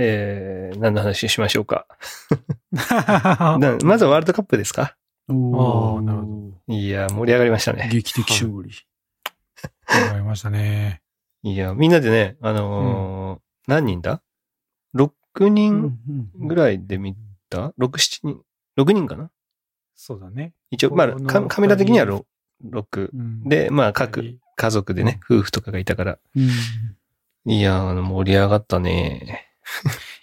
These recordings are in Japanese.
えー、何の話しましょうか？なまずはワールドカップですか？おあーなるほいや、盛り上がりましたね。劇的勝利。わかりましたね。いや、みんなでね、あのー何人だ ?6 人ぐらいで見た ?6、7人 ?6 人かな？そうだね。一応、まあ、カカメラ的には 6, 6。うんで、まあ、各家族でね、夫婦とかがいたから。うんいや、あの、盛り上がったね。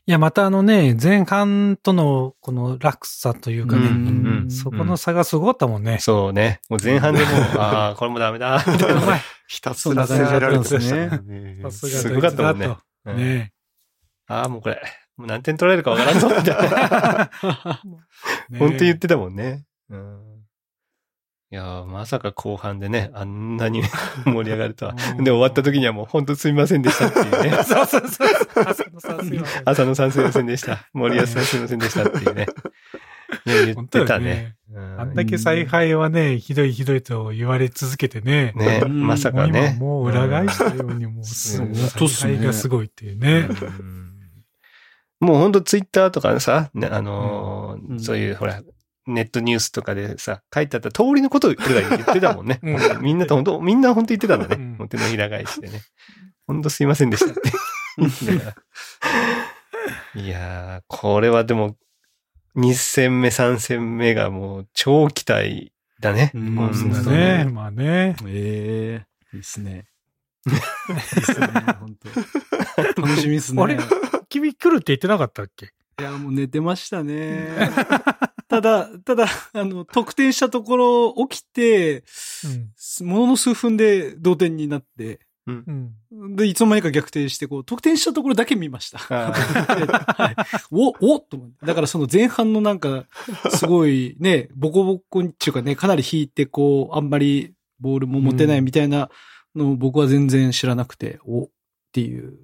いや、またあのね、前半とのこの落差というかね、うんうんそこの差がすごかったもんね。そうね。もう前半でもう、ああ、これもダメだ。みたいなうまい。ひたすら攻められてましたね。さすがすごかったもんねああ、もうこれ、もう何点取られるかわからんぞ、みたいな。ね本当言ってたもんね。うん。いやーまさか後半でね、あんなに 盛り上がるとは。うんで、終わった時にはもう本当すみませんでしたっていうね。そうそうそう。浅野さんすいません。浅野さんすみませんでした。森保さんすみませんでしたっていうね。ね言ってたね。うあんだけ采配はね、ひどいひどいと言われ続けてね。ね、うんまさかね。もう裏返したようにもう采配がすごいっていうね。うんもう本当ツイッターとかさ、ね、あのーうんそういうほら、ネットニュースとかでさ、書いてあった通りのことを俺ら言ってたもんね。うんみんなと本当、みんな本当言ってたんだね。うんもう手のひら返しでね。本当すいませんでしたって。いやー、これはでも、2戦目、3戦目がもう超期待だね。うんそうだね。まあね。ええいいっすね。いいっすね、本当楽しみっすね。あれ？君来るって言ってなかったっけ？いや、もう寝てましたね。ただ、ただ、あの、得点したところ起きて、ものの数分で同点になって、うん。で、いつの間にか逆転して、こう、得点したところだけ見ました。あ はい、お、おと思って。だからその前半のなんか、すごいね、ボコボコにっていうかね、かなり引いて、こう、あんまりボールも持てないみたいなのを僕は全然知らなくて、おっていう、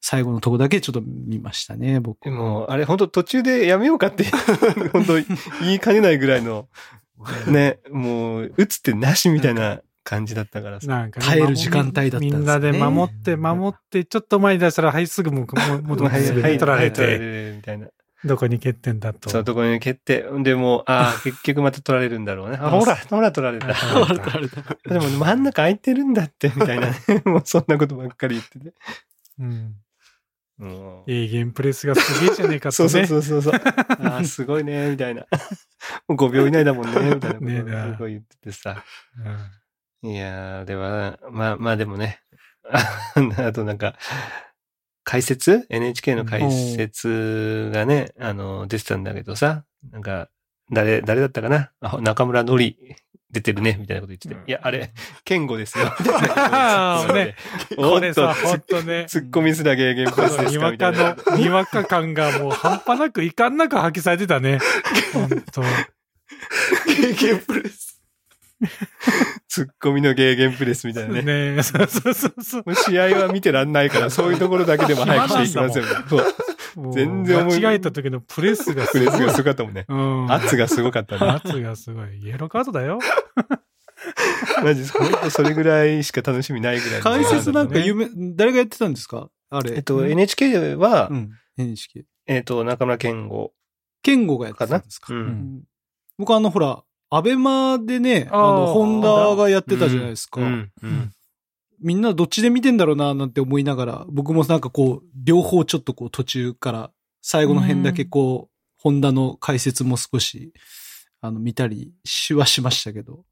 最後のとこだけちょっと見ましたね、僕で。も、あれ本当途中でやめようかって、本当言いかねないぐらいの、ね、もう、打つってなしみたいな感じだったからさ。なんかね耐える時間帯だったんですねみんなで守って、守って、ちょっと前に出したら、はい、すぐもう、もう、取られはい取られて、るみたいな。どこに欠点だと。そう、ところに決定。でもう、ああ、結局また取られるんだろうね。あ、ほら、ほら取られた。あ取られた。でも真ん中空いてるんだって、みたいなね。もうそんなことばっかり言ってて。うん。もうええゲンプレスがすげえじゃねえかとね。そ うそうそうそうそう。ああ、すごいね、みたいな。もう5秒以内だもんね、みたいなことをすごい言っててさ。うんいやー、では、まあまあでもね。ああとなんか、解説 ?NHK の解説がね、あの、出てたんだけどさ、なんか、誰、誰だったかな？あ中村のり出てるね、みたいなこと言ってて。いや、あれ、健吾ですよ。みたいなことを突っ込んでねこれさ、おっとほんとね。ツッコミすらゲーゲンプレスですかにわかみたいな。の、にわか感がもう半端なく、いかんなく発揮されてたね。ほんと。経験プレス。ツッコミのゲーゲンプレスみたいなね。ねえ、そうそうそうそう。試合は見てらんないから、そういうところだけでも早くしていきますよね。そう。全然思い間違えた時のプレスがすごい。プレスがすごかったもんね。うん。圧がすごかったね。圧がすごい。イエローカードだよ。マジ、ほんとそれぐらいしか楽しみないぐらいの。解説なんか有名、誰がやってたんですか？あれ。えっと、NHK はう、ん。NHK。えっと、中村健吾健吾がやってたんですか？うんうん僕あの、ほら、アベマでね、あの、ホンダがやってたじゃないですか。うん。うん。みんなどっちで見てんだろうな、なんて思いながら、僕もなんかこう、両方ちょっとこう途中から、最後の辺だけこう、ホンダの解説も少し、あの、見たりしはしましたけど。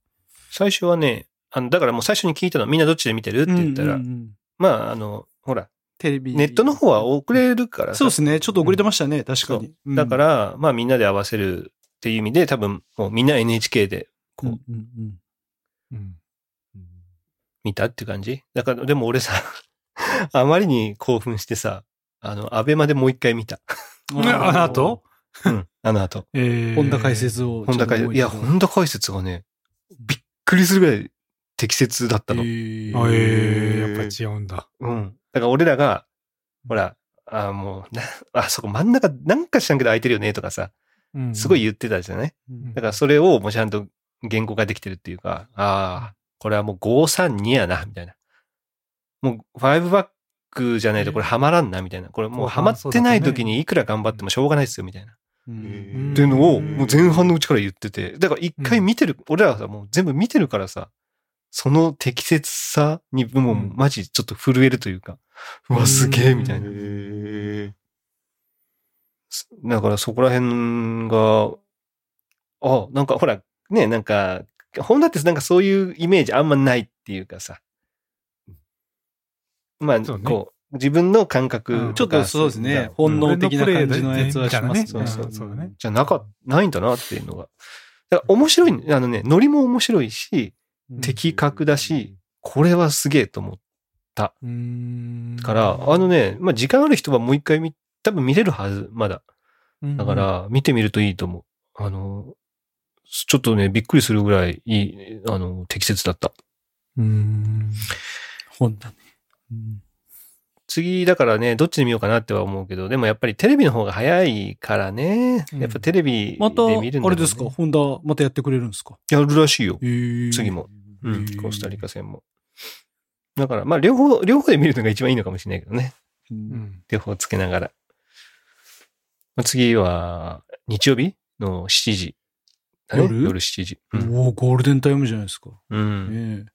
最初はね、あの、だからもう最初に聞いたのみんなどっちで見てるって言ったらうんうんう、んまあ、あの、ほら、テレビ。ネットの方は遅れるからさそうですね。ちょっと遅れてましたね、確かに。うんだか、ら、まあみんなで合わせるっていう意味で、多分もうみんな NHK でこう、うんうんうんうん。見たっていう感じ？だから、でも俺さ、あまりに興奮してさ、あの、アベマでもう一回見た。ねあの後？うん、あの後。えー本田解。説を。本田解説、いや、本田解説がね、びっくりするぐらい適切だったの。あえー、やっぱ違うんだ。うん。だから俺らが、ほら、あもう、な、あ、そこ真ん中、なんか知らんけど空いてるよねとかさ、うんすごい言ってたじゃない、うんだからそれをもうちゃんと言語化できてるっていうか、ああ、これはもう532やな、みたいな。もう5バックじゃないとこれハマらんな、みたいな。これもう後ハマってない時にいくら頑張ってもしょうがないですよ、みたいな。うんっていうのを、もう前半のうちから言ってて。だから一回見てる、俺らはさ、もう全部見てるからさ、その適切さにもううんマジちょっと震えるというか、うわ、すげえ、みたいな。へだからそこら辺が、あ、なんかほら、ね、なんか、ホンダってなんかそういうイメージあんまないっていうかさ。まあ、そうねこう、自分の感覚ちょっとそうですね。本能的な感じのやつはしますね。そうそうそうだね。じゃなか、ないんだなっていうのが。だから面白い、あのね、ノリも面白いし、うん的確だし、これはすげえと思っうん。たから、あのね、まあ時間ある人はもう一回見、多分見れるはず、まだ。うん、だから、見てみるといいと思う。あの、ちょっとね、びっくりするぐらいいい、あの、適切だった。うん。本だね。うん次、だからね、どっちで見ようかなっては思うけど、でもやっぱりテレビの方が早いからね。うんやっぱテレビでまた、見るんだろうねあれですか？ホンダ、またやってくれるんですか？やるらしいよ。えー次も。うへん、ーコスタリカ戦も。だから、まあ、両方、両方で見るのが一番いいのかもしれないけどね。ううんん。両方つけながら。まあ次は、日曜日の7時。夜？夜7時。うん。おおゴールデンタイムじゃないですか。うんええ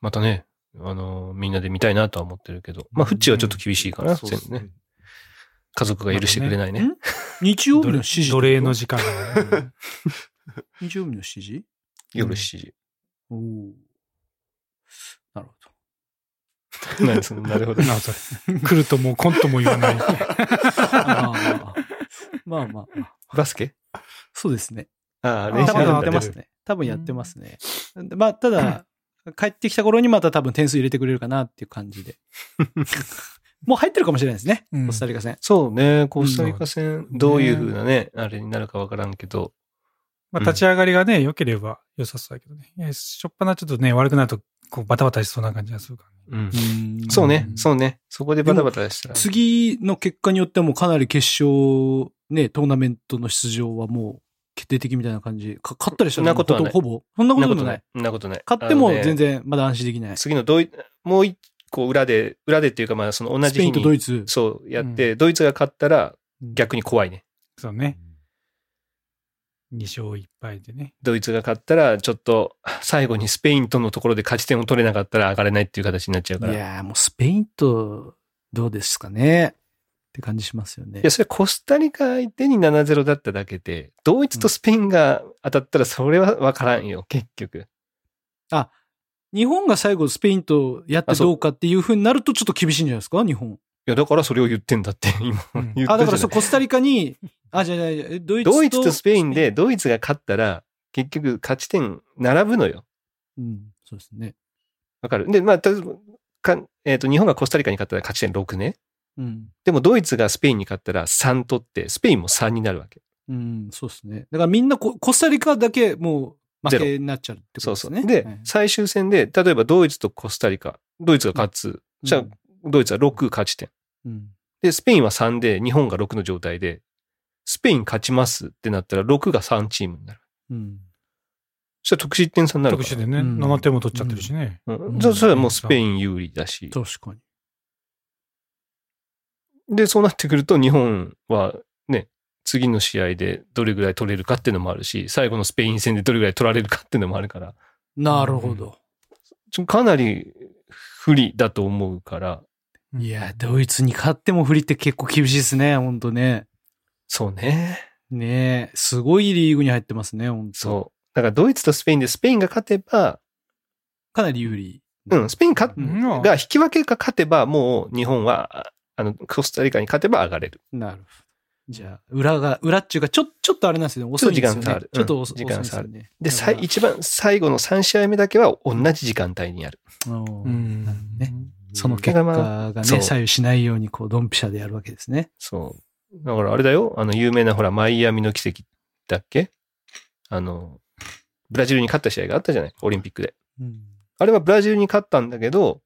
またね、あの、みんなで見たいなとは思ってるけど。まあ、フッチはちょっと厳しいかな、そうですね。家族が許してくれないね。ん日曜日の7時。奴隷の時間がね。日曜日の7 時？夜7時。おおなるほな そのなるほど。なそれ。来るともうコントも言わない。あまあまあ。バスケ？そうですね。ああ、あ練習多分やってますね。多分やってますね。まあ、ただ、帰ってきた頃にまた多分点数入れてくれるかなっていう感じで。もう入ってるかもしれないですね。うんコスタリカ戦。そうね、コスタリカ戦、どういう風なね、あれになるかわからんけど。まあ、立ち上がりがね、良ければ良さそうだけどね。しょっぱなちょっとね、悪くなると、こう、バタバタしそうな感じがするからね。うん。うんそうねう、んそうね。そこでバタバタしたら。次の結果によってはもうかなり決勝、ね、トーナメントの出場はもう決定的みたいな感じ。か勝ったりしたそんなことはないほぼそんなことない。。そんなことない。勝っても全然まだ安心できない。次のドイもう一個裏で、裏でっていうかまあその同じ日スペインとドに、イツ。そうやって、ドイツが勝ったら逆に怖いね。そうね。2勝1敗でね。ドイツが勝ったら、ちょっと最後にスペインとのところで勝ち点を取れなかったら上がれないっていう形になっちゃうから。いや、もうスペインとどうですかねって感じしますよね。それコスタリカ相手に7-0だっただけで、ドイツとスペインが当たったらそれは分からんよ、結局。日本が最後スペインとやってどうかっていう風になるとちょっと厳しいんじゃないですか？日本。いや、だからそれを言ってんだって、今。うん言ったじゃないあ、だからそう、コスタリカに、あ、じゃあじゃドイツと。ドイツとスペインで、ドイツが勝ったら、結局勝ち点並ぶのよ。うん、そうですね。わかるで、まあ、かえっ、と、日本がコスタリカに勝ったら勝ち点6ね。うん。でもドイツがスペインに勝ったら3取って、スペインも3になるわけ。うん、そうですね。だからみんなココスタリカだけもう負けになっちゃうってことそうそう。ですね。で、はい最終戦で、例えばドイツとコスタリカ、ドイツが勝つ。じゃあ、ドイツは6勝ち点。うん。で、スペインは3で、日本が6の状態で、スペイン勝ちますってなったら、6が3チームになる。うん。そしたら得失点差になるから。特殊でね、うん7点も取っちゃってるしね。うんうんそそれはもうスペイン有利だし。確かに。で、そうなってくると、日本はね、次の試合でどれぐらい取れるかっていうのもあるし、最後のスペイン戦でどれぐらい取られるかっていうのもあるから、なるほど。ちょかなり不利だと思うから、いや、ドイツに勝っても不利って結構厳しいですね、本当ね。そうね。ねえ、すごいリーグに入ってますね、本当そう。だからドイツとスペインでスペインが勝てば、かなり有利。うん、スペインが引き分けか勝てば、もう日本は、ああの、コスタリカに勝てば上がれる。なるほど。じゃあ、裏が、裏っていうか、ちょ、ちょっとあれなんですよね。遅いんですよね。ちょっと時間差あるちょっと遅うん時間差あるね。で、さい一番最後の3試合目だけは同じ時間帯にある。うんね。その結果がね、左右しないように、こう、ドンピシャでやるわけですね。そう。だからあれだよ。あの、有名なほら、マイアミの奇跡だっけ？あの、ブラジルに勝った試合があったじゃない？オリンピックで。うん。あれはブラジルに勝ったんだけど、うん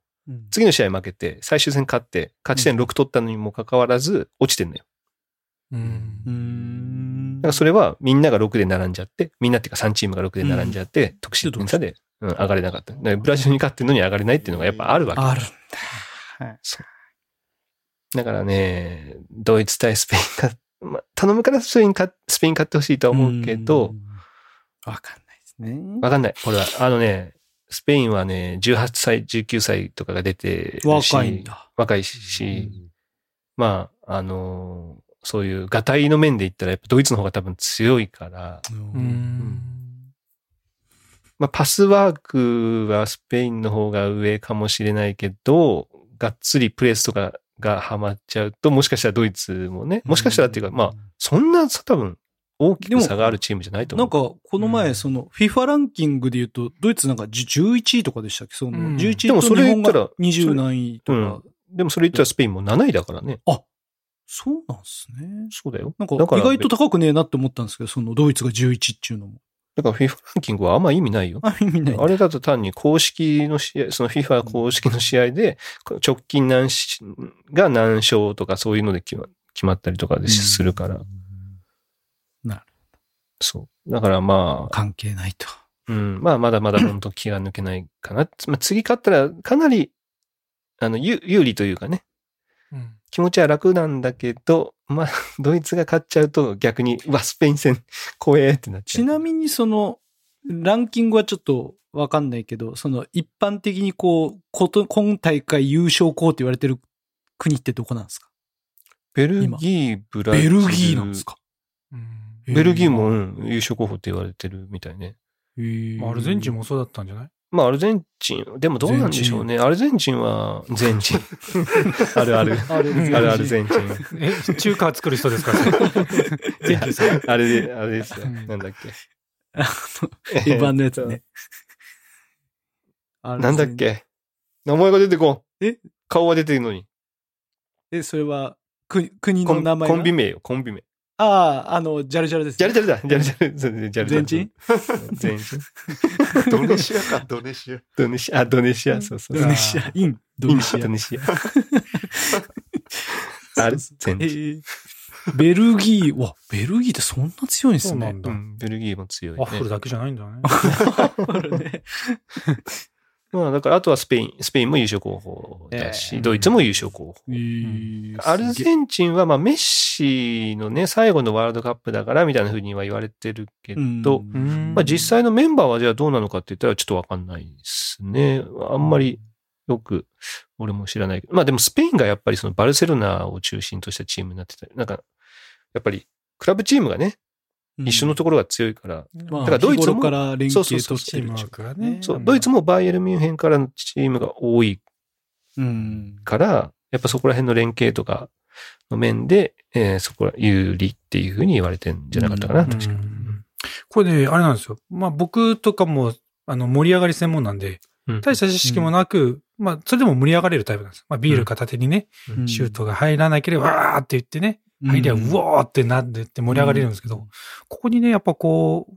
次の試合負けて、最終戦勝って、勝ち点6取ったのにもかかわらず、落ちてんのよ。うんうーんだからそれはみんなが6で並んじゃって、みんなっていうか3チームが6で並んじゃって、得失点差で、うん、上がれなかった。ブラジルに勝ってるのに上がれないっていうのがやっぱあるわけ。あるんだ。はい。だからね、ドイツ対スペインか、まあ、頼むからスペインか、スペイン勝ってほしいとは思うけど、ん、わかんないですね。わかんない。これは、あのね、スペインはね、18歳、19歳とかが出て若いんだ。若いし、まあ、あのーそういう、ガタイの面で言ったら、やっぱドイツの方が多分強いから、ううんん。まあ、パスワークはスペインの方が上かもしれないけど、がっつりプレスとかがハマっちゃうと、もしかしたらドイツもね、もしかしたらっていうか、まあ、そんな多分、大きく差があるチームじゃないと思う。なんか、この前、うんその、FIFA ランキングで言うと、ドイツなんか11位とかでしたっけ？その、うん11位と日本が20何位とか。うんでもそれ言ったらスペインも7位だからね。そうなんですね。そうだよ。なんか、意外と高くねえなって思ったんですけど、その、ドイツが11っていうのも。だから FIFA ランキングはあんま意味ないよ。あ、意味ない。あれだと単に公式の試合、その FIFA 公式の試合で、直近何しが何勝とかそういうので決ま決まったりとかでするから。なるそう。だからまあ、関係ないと。うん、まあまだまだ本当気が抜けないかな。まあ次勝ったらかなり、あの、有有利というかね、うん気持ちは楽なんだけど、まあ、ドイツが勝っちゃうと逆に、うわ、スペイン戦怖えってなっちゃう。ちなみにその、ランキングはちょっとわかんないけど、その一般的にこう、こと、今大会優勝校って言われてる国ってどこなんですか？ベルギー、ブラジル。ベルギーなんですか？うんベルギーも、うん優勝候補って言われてるみたいね。アルゼンチンもそうだったんじゃない？まあ、アルゼンチン、でもどうなんでしょうね。アルゼンチンは、全チン。あるある。あるあるアルゼンチン。え、中華作る人ですか？ゼンチンさん。あれで、あれですよ。うんなんだっけ。あの、一般のやつね。なんだっけ？名前が出てこん。え？顔は出てるのに。え、それは、く、国コンの名前がコンビ名よ、コンビ名。ああ、あの、ジャルジャルです。ジャルジャルだ、ジャルジャル。そうジャルジャル。全チン全チン。ドネシアか、ドネシア。ドネシア、あ、ドネシア、そうそう。ドネシア、イン、ドネシアド。ネシア。ある全えチン。ーベルギー、わ、ベルギーってそんな強いんですね。そうなんベルギーも強い、ね。ワッフルだけじゃないんだね。あるねまあ、だから、あとはスペイン、スペインも優勝候補だし、えードイツも優勝候補。えーアルゼンチンは、まあ、メッシのね、最後のワールドカップだから、みたいな風には言われてるけど、うんまあ、実際のメンバーはじゃあどうなのかって言ったらちょっとわかんないですね。あんまりよく、俺も知らないけど。まあでもスペインがやっぱりそのバルセロナを中心としたチームになってたり、なんか、やっぱり、クラブチームがね、一緒のところが強いから、まあ、だからドイツもから連携とチームワークがね。そう、ドイツもバイエルミュンヘンからのチームが多いうん。から、やっぱそこら辺の連携とかの面で、えーそこは有利っていうふうに言われてんじゃなかったかな、うん確かに。うんこれね、あれなんですよ。まあ僕とかも、あの、盛り上がり専門なんで、うん大した知識もなく、まあ、それでも盛り上がれるタイプなんです。まあ、ビール片手にね、うんシュートが入らなければ、わーって言ってね、入りゃ、うおーってなってって盛り上がれるんですけど、ここにね、やっぱこう、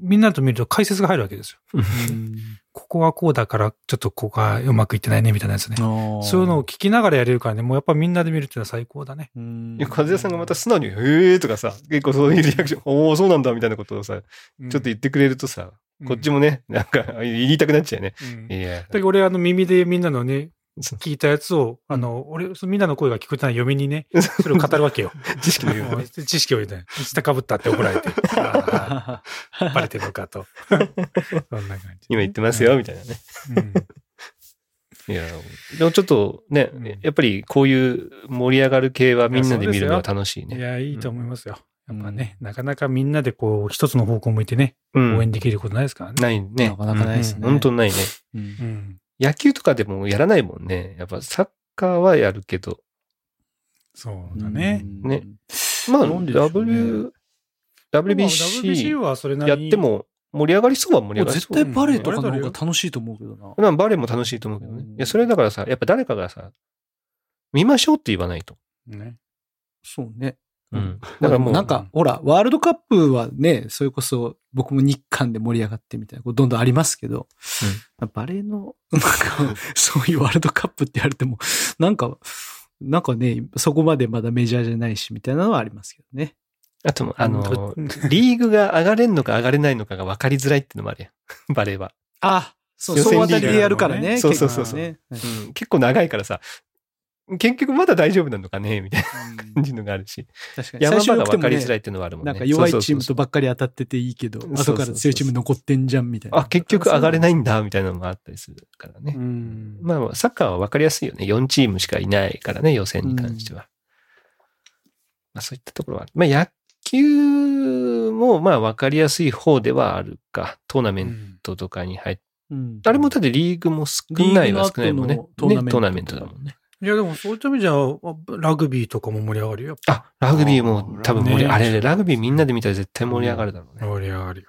みんなと見ると解説が入るわけですよ。うんここはこうだから、ちょっとここがうまくいってないね、みたいなやつね。そういうのを聞きながらやれるからね、もうやっぱみんなで見るっていうのは最高だね。うんいや、和也さんがまた素直に、へーとかさ、結構そういうリアクション、おー、そうなんだ、みたいなことをさ、ちょっと言ってくれるとさ、こっちも。もね、なんか、言いたくなっちゃうよね。うんいやだけど俺、あの、耳でみんなのね、聞いたやつを、あの、俺、みんなの声が聞こえたら読みにね、それを語るわけよ。知識の言う。知識を言うね。下かぶったって怒られて。バレてるのかと。そんな感じ。今言ってますよ、みたいなね。うん。いや、でもちょっとねうん、やっぱりこういう盛り上がる系はみんなで見るのは楽しいね。いや、いいと思いますよ。やっぱね、なかなかみんなでこう、一つの方向向いてね、うん応援できることないですからね。ないねな。かなかないですね。本当ないね。うんうん。野球とかでもやらないもんね。やっぱサッカーはやるけど。そうだね。うんねまあ、ね W、まあ WBC はそれなりにやって、も盛り上がりそうは盛り上がり絶そう。対バレーとかの方が楽しいと思うけどな。まあバレーも楽しいと思うけどね。うんいや、それだからさ、やっぱ誰かがさ、見ましょうって言わないと。ね。そうね。うん。だからもう、なんか、ほら、ワールドカップはね、それこそ僕も日韓で盛り上がってみたいな、どんどんありますけど、バレーの、なんか、そういうワールドカップって言われても、なんか、なんかね、そこまでまだメジャーじゃないし、みたいなのはありますけどね。あとも、あのうん、リーグが上がれんのか上がれないのかが分かりづらいってのもあるやん。バレーは。あ、そう、予選総当たりでやるからね。そうそうそうそうね。うん、結構長いからさ、結局まだ大丈夫なのかねみたいなうん感じのがあるし。確かに。山場が分かりづらいっていうのはあるもんね。なんか弱いチームとばっかり当たってていいけど、後から強いチーム残ってんじゃんみたいな。あ、結局上がれないんだ、みたいなのもあったりするからね。うん。まあ、サッカーは分かりやすいよね。4チームしかいないからね、予選に関しては。まあ、そういったところは。まあ、野球も、まあ、分かりやすい方ではあるか。トーナメントとかに入っうんあれもだってリーグも少ないは少ないもんねトーナメントだもんね。いや、でもそういった意味じゃ、ラグビーとかも盛り上がるよ。あ、ラグビーも多分盛り、ねあれ、ラグビーみんなで見たら絶対盛り上がるだろうね。盛り上がるよ。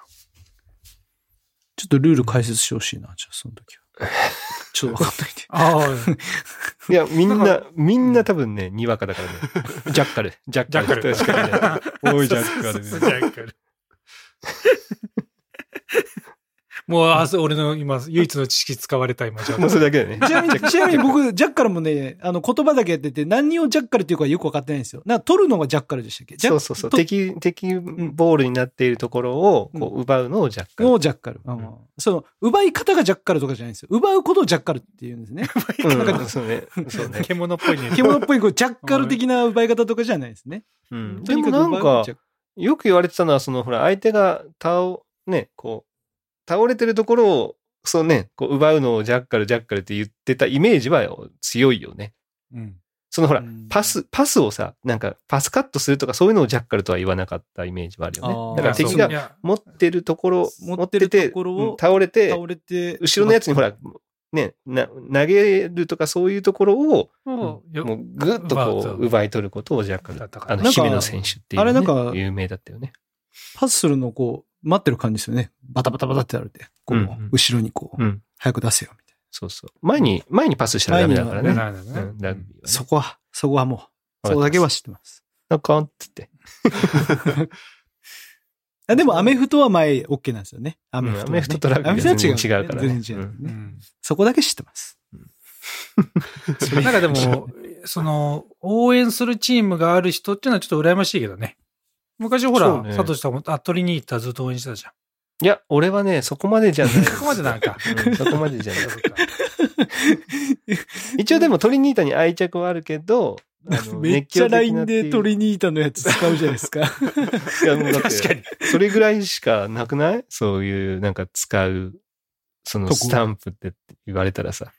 ちょっとルール解説してほしいな、じゃあその時は。ちょっとわかんないんで。ああ、いや、みんな、みんな多分ね、にわかだからね。ジャッカル。ジャッカル。ジャッカル確かにね。おい、ジャッカルね。ジャッカル。もう、あ、俺の今、唯一の知識使われた今、ジャッカルもうそれだけだね。ちなみに、ちなみに僕、ジャッカルもね、あの、言葉だけやってて、何をジャッカルっていうかよくわかってないんですよ。な取るのがジャッカルでしたっけ？ジャッそうそうそう。と敵、敵ボールになっているところを、こう、奪うのをジャッカル。をジャッカル。うんその、奪い方がジャッカルとかじゃないんですよ。奪うことをジャッカルって言うんですね。うん、そうね。そうね。獣っぽいね。獣っぽい、こう、ジャッカル的な奪い方とかじゃないですね。うん。とにでもなんかよく言われてたのは、その、ほら、相手が倒、ね、こう、倒れてるところを、そうね、こう、奪うのをジャッカル、ジャッカルって言ってたイメージは強いよね。うん。そのほらうん、パス、パスをさ、なんか、パスカットするとかそういうのをジャッカルとは言わなかったイメージはあるよね。だから敵が持ってるところ、持ってるところを持って倒れて、倒れて、後ろのやつにほら、ね、な、投げるとかそういうところを、もう、よもうぐっとこう、奪い取ることをジャッカル。だったからあの、姫野選手っていう、ね。あれなんか有名だったよね。パスするのをこう、待ってる感じですよね。バタバタバタってやるて。こう、うんうん後ろにこう、うん。早く出せよ、みたいそうそう。前に、前にパスしたらダメだからね。そこは、そこはもう、そこだけは知ってます。なんか、つって。あでも、アメフトは前 OK なんですよね。アメフトアメフトとラグビーは。全然違うからね全然違う、ねうんそこだけ知ってます。なんかでも、その、応援するチームがある人っていうのはちょっと羨ましいけどね。昔ほら、ねサトシさんも、あ、取りに行ったらずっと応援してたじゃん。いや、俺はね、そこまでじゃない。そこまでなんか。うんそこまでじゃない。一応でもトリニータに愛着はあるけど、めっちゃ LINE でトりリニータのやつ使うじゃないですか。いや、もうだって確かに。それぐらいしかなくない？そういう、なんか使う、そのスタンプって言われたらさ。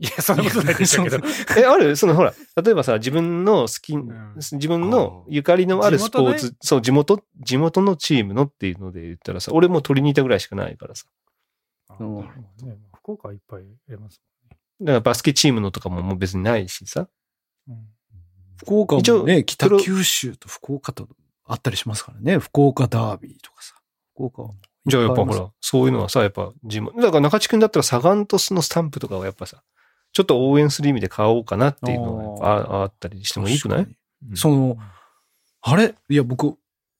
いや、そんなことないでしょうけど。え、ある？そのほら、例えばさ、自分の好き、ん自分のゆかりのあるスポーツ、そう、地元、地元のチームのっていうので言ったらさ、俺もトリニータぐらいしかないからさ。うんなるほどね福岡はいっぱい入れますだからバスケチームのとかももう別にないしさ。もんね。福岡一応もね、北九州と福岡とあったりしますからね。福岡ダービーとかさ。福岡はもうじゃあやっぱほら、そういうのはさ、やっぱ地元、だから中地君だったらサガン鳥栖のスタンプとかはやっぱさ、ちょっと応援する意味で買おうかなっていうのはやっぱああったりしてもいいくない？確かにその、あれ？いや、僕、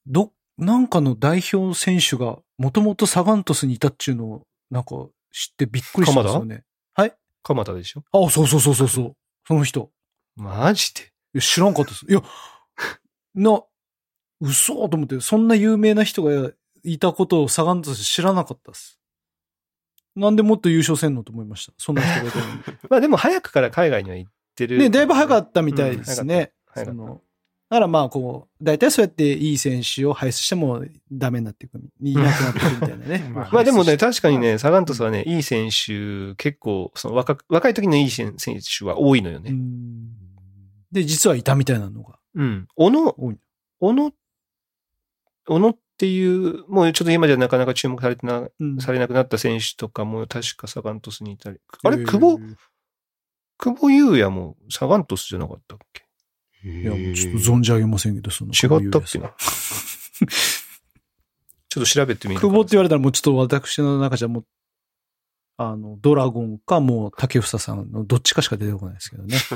ど、なんかの代表選手が、もともとサガン鳥栖にいたっちゅうのを、なんか知ってびっくりしたんですよね。蒲田？でしょ？あ、そうそうそうそうそう。その人。マジで？いや知らんかったです。いや、な、嘘と思って、そんな有名な人がいたことをサガン鳥栖知らなかったです。なんでもっと優勝せんのと思いました。そんな人がいたのに。まあでも早くから海外には行ってる。ね、だいぶ早かったみたいですね。うんそのだからまあ、こう、大体そうやっていい選手を輩出してもダメになっていく、いなくなっていくみたいなね。まあまあでもね、確かにね、サガン鳥栖はね、いい選手、結構、その若く若い時のいい選選手は多いのようね。んで、実はいたみたいなのがうん。小野。小野、小野っていう、もうちょっと今じゃなかなか注目されてな、うんされなくなった選手とかも確かサガン鳥栖にいたり。あれ、久保、久保優也もサガン鳥栖じゃなかったっけ？いや、ちょっと存じ上げませんけど、その。違ったっけな？ちょっと調べてみる久保って言われたらもうちょっと私の中じゃもう、あの、ドラゴンかもう竹房さんのどっちかしか出てこないですけどね。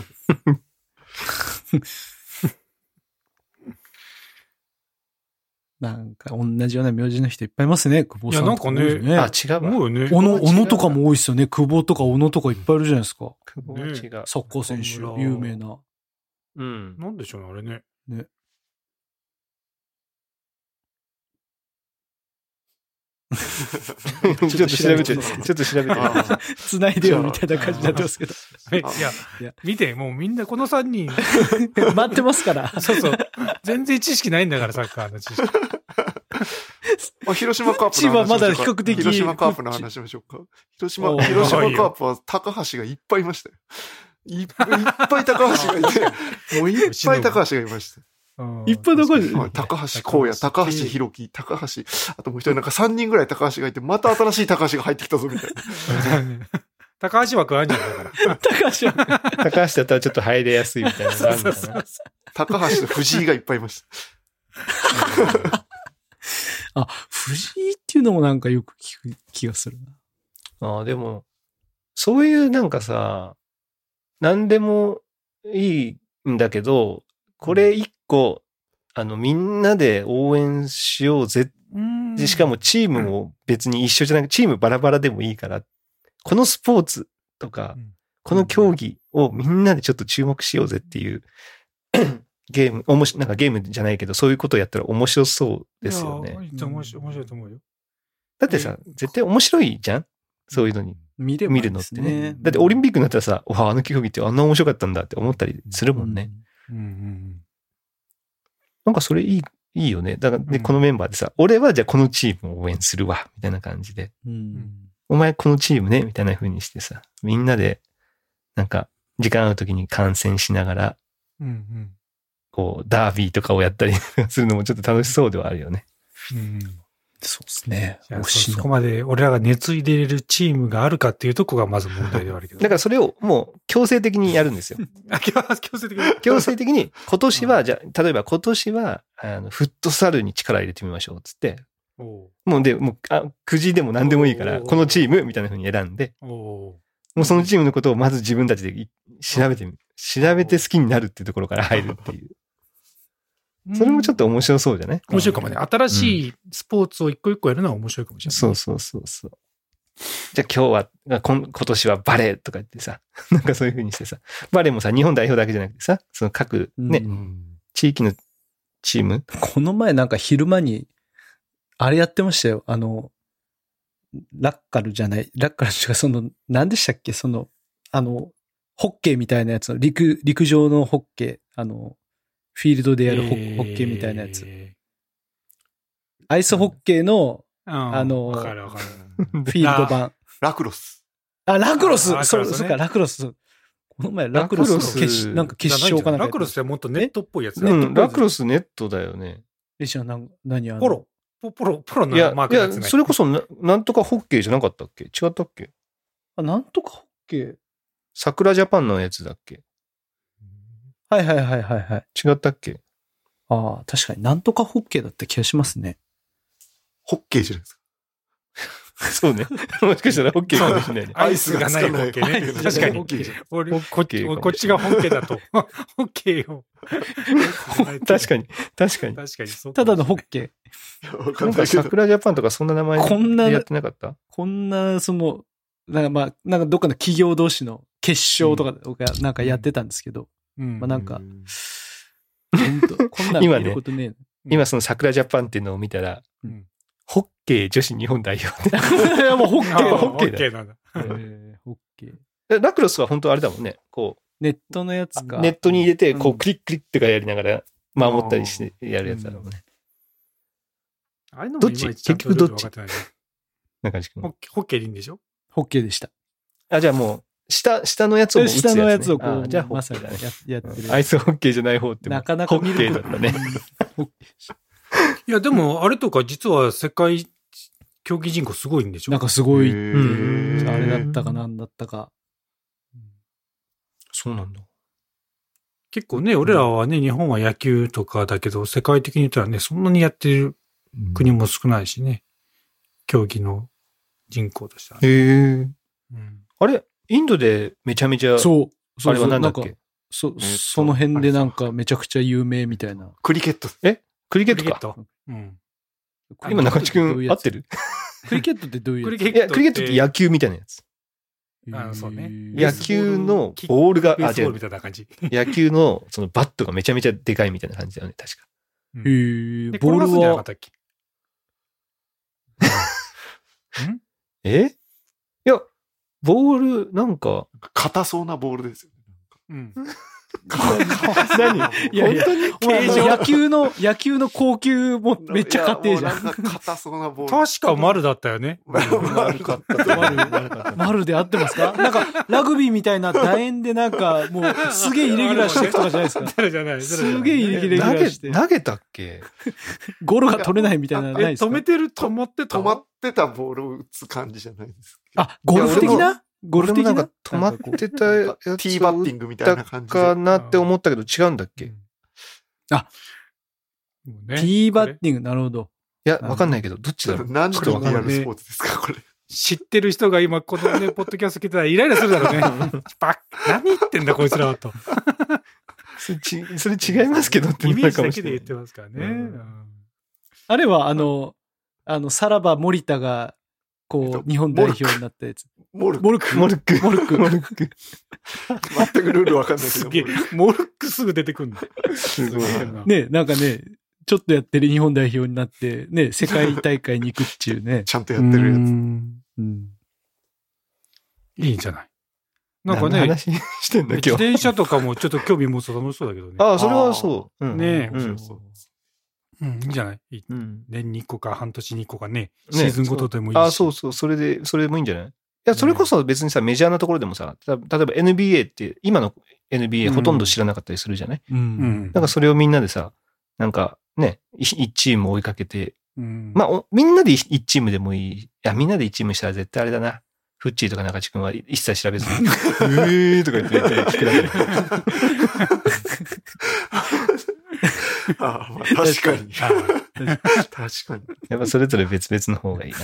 なんか同じような名字の人いっぱいいますね、久保さんとかも多いですいやあ、違うわ。思うよね。小野、小野とかも多いですよね。久保とか小野とかいっぱいいるじゃないですか。久保は違う。サッカー選手有名な。うん。なんでしょうね、あれね。ね。ちょっと調べて、ちょっと調べて。あ繋いでよみたいな感じになってますけど。えいやいや、見て、もうみんなこの3人、待ってますから。そうそう。全然知識ないんだから、サッカーの知識。あ広島カープの話しましょうか千葉まだ比較的広島カープの話しましょうか。広島、広島カープは高橋がいっぱいいましたよ。いっぱいいっぱい高橋がいて、もういっぱい高橋がいました。いっぱい高橋はい高橋光也、高橋宏樹、高橋、あともう一人なんか3人ぐらい高橋がいて、また新しい高橋が入ってきたぞみたいな。高橋枠あるんじゃないか高橋は高橋だったらちょっと入れやすいみたいなのがあるのかな。高橋と藤井がいっぱいいました。あ、藤井っていうのもなんかよく聞く気がするな。ああ、でも、そういうなんかさ、何でもいいんだけど、これ一個、あの、みんなで応援しようぜ。しかもチームも別に一緒じゃなく、チームバラバラでもいいから、このスポーツとかうん、この競技をみんなでちょっと注目しようぜっていう、ゲーム、おもし、なんかゲームじゃないけど、そういうことやったら面白そうですよね。いや面白い面白いと思うよ。だってさ、絶対面白いじゃん？そういうのに。見ればいい見るのってね。だってオリンピックになったらさ、わあ、あの競技ってあんな面白かったんだって思ったりするもんね。。うんうんなんかそれいい、いいよね。だから、で、うんこのメンバーでさ、俺はじゃあこのチームを応援するわ、みたいな感じで。うん。うんお前このチームね、みたいな風にしてさ、みんなで、なんか、時間ある時に観戦しながら、うんうんこう、ダービーとかをやったり するのもちょっと楽しそうではあるよね。うんうんそうですね。そそこまで俺らが熱入れれるチームがあるかっていうとこがまず問題ではあるけど。だからそれをもう強制的にやるんですよ。ら、強強制的に？強制的に、今年は、じゃあ、例えば今年は、あの、フットサルに力入れてみましょう、つって。もうで、もう、あ、くじでも何でもいいから、このチーム、みたいな風に選んで、もうそのチームのことをまず自分たちでい調べてみる。調べて好きになるっていうところから入るっていう。それもちょっと面白そうじゃない？面白いかもね。新しいスポーツを一個一個やるのは面白いかもしれない。そうそうそうそう。じゃあ今日は、今年はバレーとか言ってさ、なんかそういう風にしてさ、バレーもさ、日本代表だけじゃなくてさ、その各ね、うん地域のチーム、この前なんか昼間に、あれやってましたよ。あの、ラッカルじゃない、ラッカルっていうかその、何でしたっけ？その、あの、ホッケーみたいなやつの、陸、陸上のホッケー、あの、フィールドでやるホ,、ホッケーみたいなやつ。えアイスホッケーのーうんあの。フィールド版。ラクロス。あ、ラクロスあラクロスねそう、そうか、ラクロス。この前、ラクロスのラクロス決なんか決勝かなラクロスってもっとネットっぽいやつね。うん、ラクロスネットだよね。え、じゃあ、なん何あの？ポロ。ポポロ、ポロのいや、いやマークのやつ、ね。それこそな、なんとかホッケーじゃなかったっけ？違ったっけ？あ、なんとかホッケー？桜ジャパンのやつだっけ？はいはいはいはいはい。違ったっけ？ああ、確かになんとかホッケーだった気がしますね。ホッケーじゃないですか。そうね。もしかしたらホッケーかもしれないね。アイスがないホッケーね。確かにホッケーじゃない。俺、ホこっち、こっちがホッケーだと。ホッケーを。確かに、確かに。確かにただ。のホッケー。なん。か桜ジャパンとかそんな名前こんなでやってなかった？こんな、その、なんかまあ、なんかどっかの企業同士の決勝とかがなんかやってたんですけど、うんまあなんか、本当こんなん見今ねることねえ今その桜ジャパンっていうのを見たら、うんケー女子日本代表で。い やもうホッケあーだ。ホッケーだホッケーなんだ。えーホッケー。えラクロスは本当あれだもんね。こネットのやつう、か。ネットに入れて、こうクリックリッとかやりながら、守ったりしてやるやつだろうね。あれのどっち？結局どっち？中地君ホッケーホッケーでいいんでしょ？ホッケーでした。あ、じゃあもう、下、下のやつをもう打つやつ、ね。下のやつをこう、あじゃあホまさにッケーだね。ややってる。アイスホッケーじゃない方って。なかなかホッケーだったね。いや、でも、あれとか実は世界競技人口すごいんでしょ？ーなんかすごい、あれだったかなんだったか。そうなんだ。結構ね、俺らはね、日本は野球とかだけど、世界的に言ったらね、そんなにやってる国も少ないしね。競技の人口としてはね。へえ。うんあれ？インドでめちゃめちゃ、そう。そうあれはなんだっかけそ、とその辺でなんかめちゃくちゃ有名みたいな。クリケット。クリケットか。クリケット。うん。今中地君合ってる？クリケットってどういうやつ？クリケットいや、クリケットって野球みたいなやつ。あそうね野球のボールが、あ、違うベースボールみ。たいな感じ。野球のそのバットがめちゃめちゃでかいみたいな感じだよね、確か。うんへーでボールは え？いや、ボール、なんか、硬そうなボールですよね。うん。何いやいや本当に？野球の、野球の高級もめっちゃ買ってるじゃん。んか硬そうなボール。確か丸だったよね。悪かった。悪悪かった。丸で合ってますか？なんか、ラグビーみたいな楕円でなんか、もう、すげえイレギュラーしていくとかじゃないですか？それじゃない。すげえイレギュラ投げ、ーして。投げたっけ？ゴロが取れないみたいなのないえ、ですか？止めてる、止まってた？止まってたボールを打つ感じじゃないですあ、ゴルフ的な？ゴルフ的な？なんか止まってたやか。つティーバッティンングみたいな感じで。かなって思ったけど違うんだっけいもうねティーバッティング、なるほど。や、わかんないけど、どっちだろう？何ちょっとわかんない。のリアルスポーツですか、これ。知ってる人が今このね、ポッドキャスト聞いたらイライラするだろうね。ばっ何言ってんだこいつらはと。それちそれ違いますけどってイメージだけかもしれないで言ってますからね。うんうんあれは、あの、あの、さらば森田が、こえっとう、日本代表になったやつ。モルモルク。モルック。モルク。モルック。全くルールわかんないけど。すげえ。モルックすぐ出てくるんだ。すごい。ね、なんかね、ちょっとやってる日本代表になって、ね、世界大会に行くっていうね。ちゃんとやってるやつ。うん。いいんじゃない？なんかね、話してんだ自。転車とかもちょっと興味持つと楽しそうだけどね。ああ、それはそう。うんねえうんうん、いいんじゃない？うん年に1個か半年に1個かね、ねシーズンごとでもいいし。あ、そうそう、それで、それもいいんじゃないい？や、それこそ別にさ、メジャーなところでもさ、た例えば NBA って、今の NBA ほとんど知らなかったりするじゃない、う。うんん。なんかそれをみんなでさ、なんかね、い一チーム追いかけて、うん、まあ、おみんなで一一チームでもいい。いや、みんなで一チームしたら絶対あれだな。フッチーとか中地君は一切調べずに、えーとか言って聞くだけで。ああまあ確かに。あ確かに。やっぱそれぞれ別々の方がいいな。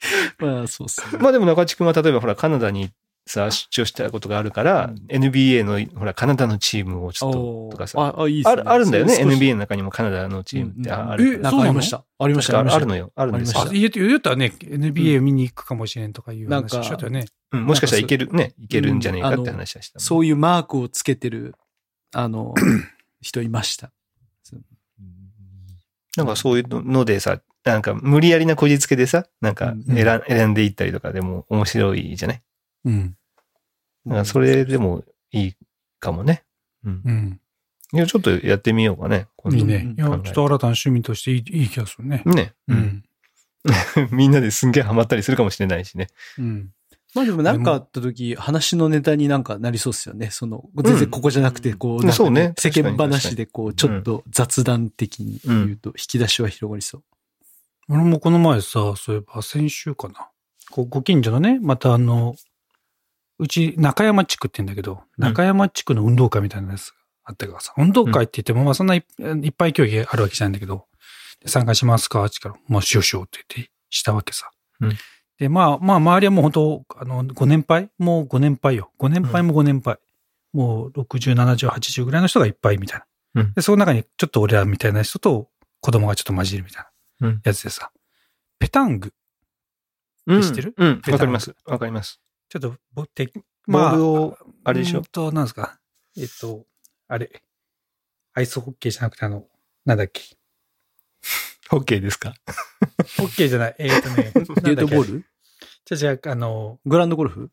まあ、そうっすね。まあでも中地君は例えばほらカナダにさ、出張したことがあるから、うん NBA のほらカナダのチームをちょっととかさ、あ、あ、いいね。あるあるんだよね？NBA の中にもカナダのチームってああうんうん。えありました。ありました。あるのよ。あるんですよあ。言う言うたらね、NBA 見に行くかもしれんとかいう話しちゃったよね。うんもしかしたらいけるね、いけるんじゃねえかうんって話はした。そういうマークをつけてる、あの、人いました。なんかそういうのでさ、なんか無理やりなこじつけでさ、なんかうん選ん選んでいったりとかでも面白いじゃない？うん。なんかそれでもいいかもね。うん。うん。いや、ちょっとやってみようかね。今度いいね。いや、ちょってと新たな趣味としていいいい気がするね。ね。う。ん。みんなですんげえハマったりするかもしれないしね。うん。まあでもなんかあった時、話のネタになんかなりそうっすよね。その、全然ここじゃなくて、こう、世間話でこう、ちょっと雑談的に言うと、引き出しは広がりそう。俺もこの前さ、そういえば先週かな。こうご近所のね、またあの、うち中山地区って言うんだけど、うん中山地区の運動会みたいなやつがあったからさ、運動会って言っても、まあそんないいっぱい競技あるわけじゃないんだけど、で参加しますか？って言ったら、まあしようしようって言ってしたわけさ。うんで、まあまあ周りはもう本当あの、ご年配？もうご年配よ。ご年配もご年配。もう60、70、80ぐらいの人がいっぱいみたいな。うんで、その中にちょっと俺らみたいな人と子供がちょっと混じるみたいなうん。やつでさ、ペタング。うん知ってる？うん。わかります。わかります。ちょっと、ぼって、ボールを、あれでしょ？うーんと、なんですか？えっと、あれ。アイスホッケーじゃなくて、あの、なんだっけ？ホッケーですか？ホッケーじゃない。えっ、とね。ゲートボール？ルじゃじゃあ、あの、グランドゴルフ？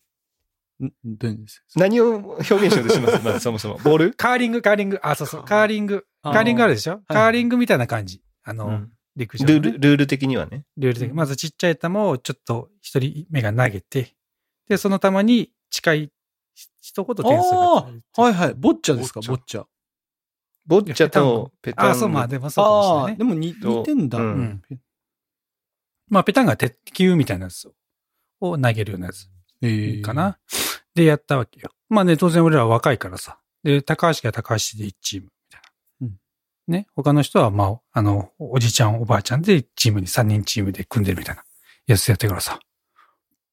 ん？どういうんです？何を表現しようとします？まずそもそも。ボール？カーリング、カーリング。あ、そうそう、カーリング。あーカーリングあるでしょ？はいカーリングみたいな感じ。あの、うん陸上のね、ルール、ルール的にはね。ルール的に。まずちっちゃい球をちょっと一人目が投げて、で、その球に近い一言点数がああはいはい。ボッチャですか、ボッチャ。ボッチャとペタンあ、そう、まあでもそうかもしれねで。も似似てんだ。ううんん。まあ、ペタンが鉄球みたいなやつを投げるようなやつええか。な。で、やったわけよ。まあね、当然俺らは若いからさ。で、高橋が高橋で1チームね。他の人は、まあ、あの、おじちゃん、おばあちゃんでチームに3人チームで組んでるみたいなやつやってるからさ。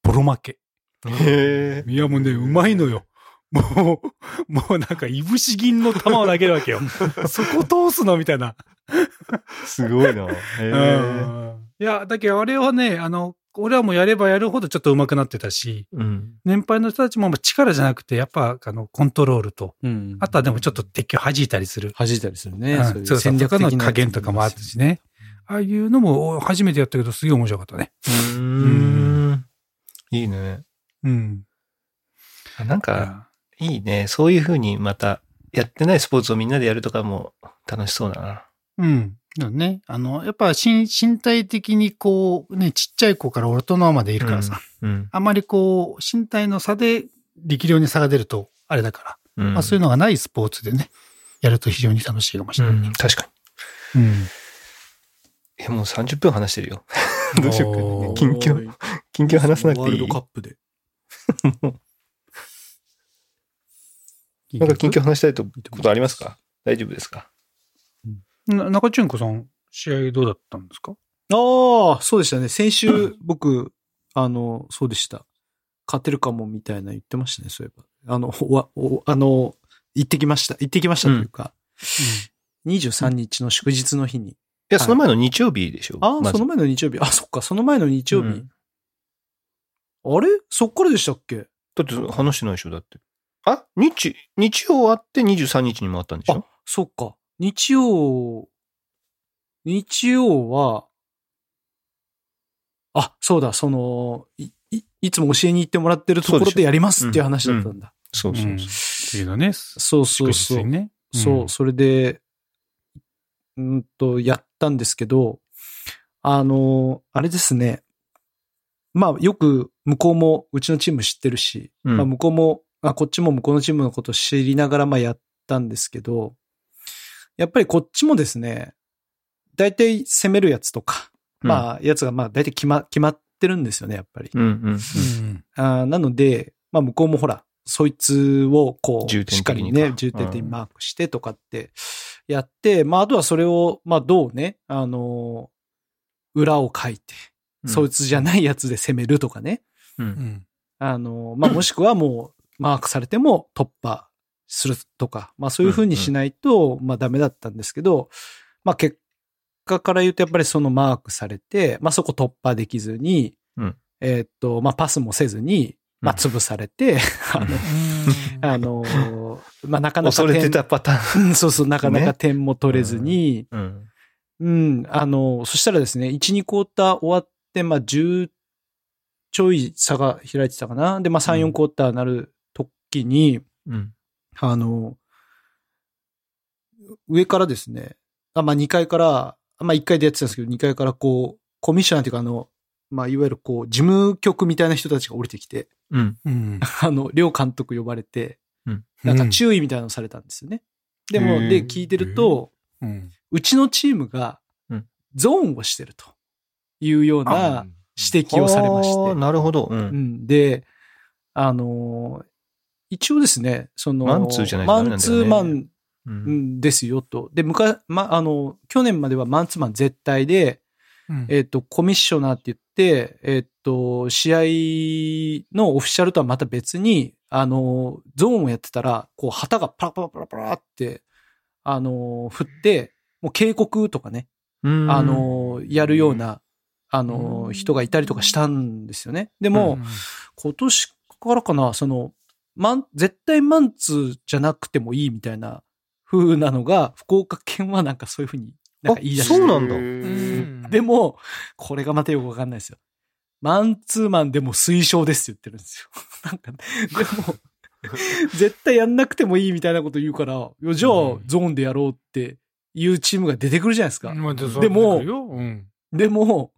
ボロ負け。へえ。いや、もうね、うまいのよ。もう、もうなんか、いぶし銀の球を投げるわけよ。そこ通すのみたいな。すごいな。へえ。うんいや、だけどあれはね、あの、俺はもうやればやるほどちょっと上手くなってたし、うん。年配の人たちもまあ力じゃなくて、やっぱ、あの、コントロールと、うん。あとはでもちょっと敵を弾いたりする。弾いたりするね。うんそう戦略的な加減とかもあったしね。ああいうのも初めてやったけどすげえ面白かったね。うーん。いいね。うん。あなんか、いいね。そういう風にまた、やってないスポーツをみんなでやるとかも楽しそうだな。うん。だね。あの、やっぱ身身体的にこう、ね、ちっちゃい子から大人までいるからさ、うん。あまりこう、身体の差で力量に差が出ると、あれだから、うん。まあそういうのがないスポーツでね、やると非常に楽しいかもしれない。うん、確かに。うん。いや、もう30分話してるよ。どうしようかね。近況、近況話さなくていいワールドカップで。なんか近況話したいとことありますか？大丈夫ですか？な中中子さん、試合どうだったんですか？ああ、そうでしたね。先週、僕、あの、そうでした。勝てるかもみたいな言ってましたね、そういえば。あの、わ、おあの、行ってきました。行ってきましたというか、23日の祝日の日に。いや、その前の日曜日でしょああ、その前の日曜日。あ、そっか、その前の日曜日。うんあれ？そっからでしたっけ？だって話してないでしょだって。あ？日、日曜あって23日にもあったんでしあょ、そっか。日曜、日曜は、あ、そうだ、その、い、いいつも教えに行ってもらってるところでやりますっていう話だったんだ。そうそうそう。次のね、そうそう祝そう。日にね。そう、それで、うんと、やったんですけど、あの、あれですね。まあ、よく向こうもうちのチーム知ってるし、うんまあ、向こうも、あ、こっちも向こうのチームのことを知りながら、まあ、やったんですけど、やっぱりこっちもですね、大体攻めるやつとか、まあ、やつがまあ、大体決ま、決まってるんですよね、やっぱり。うんうん。うん。あーなので、まあ向こうもほら、そいつをこう、しっかりね、重点的にマークしてとかってやって、まああとはそれを、まあどうね、あのー、裏を書いて、そいつじゃないやつで攻めるとかね。うん。うん。あのー、まあもしくはもう、マークされても突破するとか、まあそういう風にしないと、まあダメだったんですけど、まあ結果から言うとやっぱりそのマークされて、まあそこ突破できずに、うんえーっと、まあパスもせずに、まあ潰されて、あの、あのー、まあなかなか恐れてたパターン。うんそうそう、なかなか点も取れずに、うん。うん、あの、そしたらですね、1、2クォーター終わって、まあ10ちょい差が開いてたかな。で、まあ3、うん4クォーターなる時に、うん。あの、上からですね、あまあ2階から、まあ1階でやってたんですけど、2階からこう、コミッショナーというかあの、まあいわゆるこう、事務局みたいな人たちが降りてきて、うん。うん。あの、両監督呼ばれて、うんなんか注意みたいなのをされたんですよね。でも、で、聞いてると、うん。うちのチームがうん、ゾーンをしてるというような指摘をされまして。なるほど。う。うんん、で、あのー一応ですね、その、マンツーじゃないマンツーマンですよと。で、むか、ま、あの、去年まではマンツーマン絶対で、うん。えっ、と、コミッショナーって言って、えっ、と、試合のオフィシャルとはまた別に、あの、ゾーンをやってたら、こう、旗がパラパラパラパラって、あの、振って、もう警告とかね、うん。あ、の、やるような、あの、人がいたりとかしたんですよね。でも、今年からかな、その、マン、絶対マンツーじゃなくてもいいみたいな風なのが、福岡県はなんかそういう風になんか言い出して。あそうなんだうんでも、これがまたよくわかんないですよ。マンツーマンでも推奨ですって言ってるんですよ。なんか、でも、絶対やんなくてもいいみたいなこと言うから、じゃあうんゾーンでやろうっていうチームが出てくるじゃないですか。まあででもうんでも、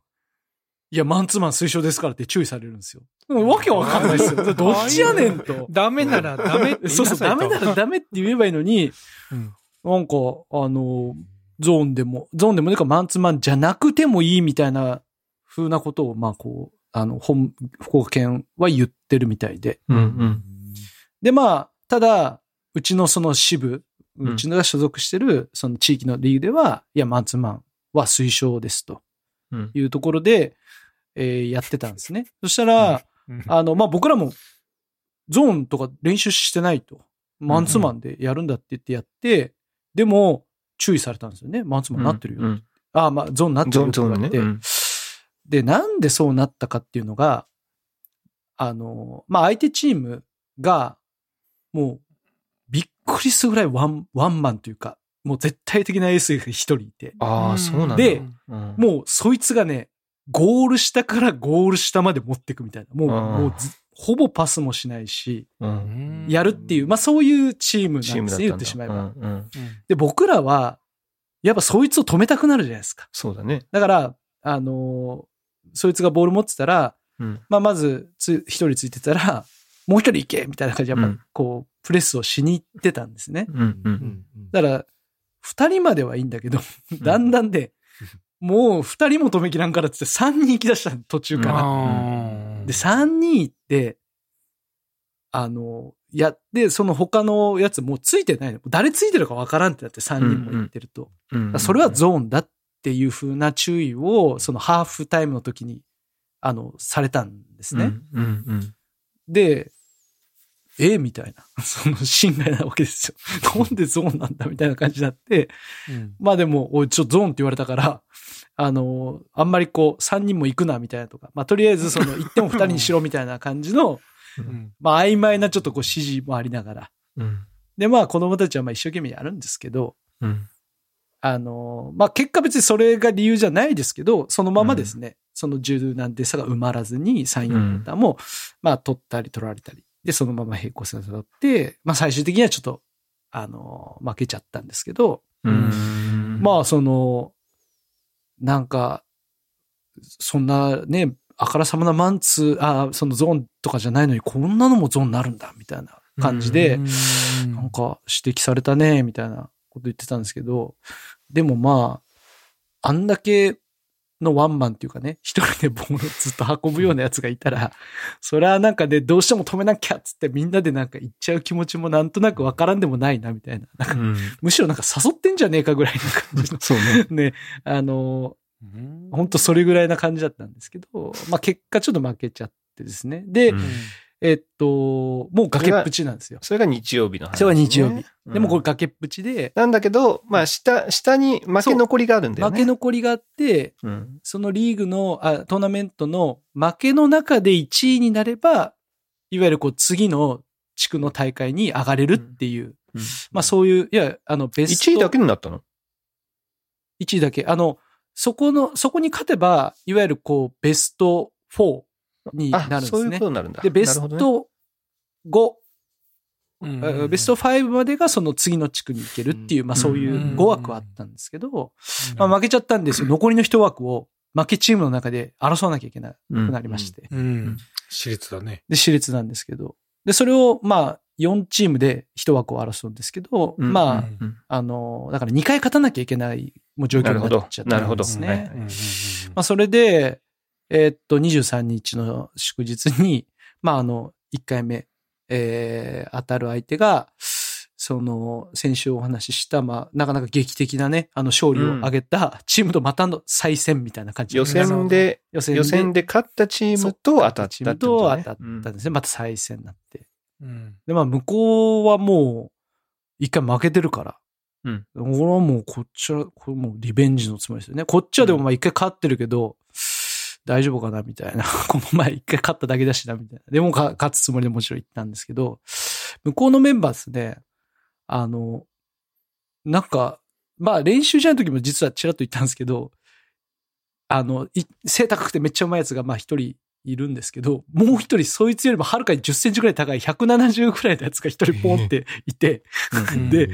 いや、マンツーマン推奨ですからって注意されるんですよ。わけわかんないですよ。どっちやねんと。ダメならダメって言いそうそう、なさいとダメならダメって言えばいいのに、うんなんか、あの、ゾーンでも、ゾーンでもねかマンツーマンじゃなくてもいいみたいな風なことを、まあこう、あの、本、福岡県は言ってるみたいで。うんうん。で、まあ、ただ、うちのその支部、うちのが所属してる、その地域のリーグでは、いや、マンツーマンは推奨ですとうんいうところで、えーやってたんですね。そしたら、うんあの、まあ、僕らも、ゾーンとか練習してないと。マンツーマンでやるんだって言ってやって、でも、注意されたんですよね。マンツーマンなってるよ。うんああ、まあ、ゾーンなってるよ。って言われて、うんで、なんでそうなったかっていうのが、あの、まあ、相手チームが、もう、びっくりするぐらいワン、ワンマンというか、もう絶対的なエースが一人いて、ああ、そうなんだ。でうん、もうそいつがね、ゴール下からゴール下まで持ってくみたいな。もう、もうずほぼパスもしないし、うん、やるっていう、まあそういうチーム。なんですね、言ってしまえば。うんうんで、僕らは、やっぱそいつを止めたくなるじゃないですか。そうだね。だから、あのーそいつがボール持ってたら、うん。まあまずつ、一人ついてたら、もう一人行けみたいな感じで、やっうんぱこう、プレスをしに行ってたんですね。うん。う。うんんだから、二人まではいいんだけど、だんだんで、もう二人も止めきらんからってって三人行き出したの、途中から。あで、三人行って、あの、やって、その他のやつもうついてないの。誰ついてるかわからんってなって三人も行ってると。うん。それはゾーンだっていう風な注意を、そのハーフタイムの時に、あの、されたんですね。で、えみたいな。その心外なわけですよ。なんでゾーンなんだみたいな感じになって、まあでも、おい、ちょ、ゾーンって言われたから、あの、あんまりこう、3人も行くな、みたいなとか、まあとりあえずその、行っても2人にしろ、みたいな感じの、まあ曖昧なちょっとこう指示もありながら。うん。で、まあ子供たちはまあ一生懸命やるんですけど、うん。あの、まあ結果別にそれが理由じゃないですけど、そのままですね、その柔軟で差が埋まらずに3、4クォーターも、まあ取ったり取られたり、で、そのまま平行線をたって、まあ最終的にはちょっと、あの、負けちゃったんですけど、うん。まあその、なんか、そんなね、あからさまなマンツー、あそのゾーンとかじゃないのにこんなのもゾーンになるんだ、みたいな感じで、なんか指摘されたね、みたいなこと言ってたんですけど、でもまあ、あんだけのワンマンっていうかね、一人でボールをずっと運ぶようなやつがいたら、それはなんかね、どうしても止めなきゃっつってみんなでなんか行っちゃう気持ちもなんとなくわからんでもないな、みたいな。なんかうん。むしろなんか誘ってんじゃねえかぐらいの感じの。そうね。ね、あの、本当それぐらいな感じだったんですけど、まあ結果ちょっと負けちゃってですね。で、うんえっと、もう崖っぷちなんですよ。それが日曜日の話、ね。それは日曜日。うんでもこれ崖っぷちで、なんだけど、まあ、下、下に負け残りがあるんだよね。負け残りがあって、うん。そのリーグのあ、トーナメントの負けの中で1位になれば、いわゆるこう次の地区の大会に上がれるっていう、うんまあそういう、いや、あのベスト。1位だけになったの？1位だけ。あの、そこの、そこに勝てば、いわゆるこうベスト4になるんあ、ですそういうこね。とになるんだ。で、ベスト5、うん。ベスト5までがその次の地区に行けるっていう、まあそういううん。5枠はあったんですけど、まあ負けちゃったんですよ。残りの1枠を負けチームの中で争わなきゃいけなくなりまして。うん。私立だね。で、私立なんですけど。で、それをまあ4チームで1枠を争うんですけど、うん。まあ、うん。うんあの、だから2回勝たなきゃいけないもう状況になっちゃったんですね。なるほど。まあそれで、えーっと、23日の祝日に、まああの、1回目、えー当たる相手が、その、先週お話しした、まあ、なかなか劇的なね、あの、勝利を挙げたチームとまたの再戦みたいな感じ。予選で、予選で予選で勝ったチームと当たったチームと当たったんですね。また再戦になって。うんで、まあ、向こうはもう、一回負けてるから。うん俺はもう、こっちは、これもうリベンジのつもりですよね。こっちはでもまあ一回勝ってるけど、大丈夫かな？みたいな。この前一回勝っただけだしな、みたいな。でもか勝つつもりでもちろん行ったんですけど、向こうのメンバーですね、あの、なんか、まあ練習試合の時も実はちらっと言ったんですけど、あの、い背高くてめっちゃうまいやつがまあ一人いるんですけど、もう一人そいつよりもはるかに10センチぐらい高い170ぐらいのやつが一人ポンっていて、で、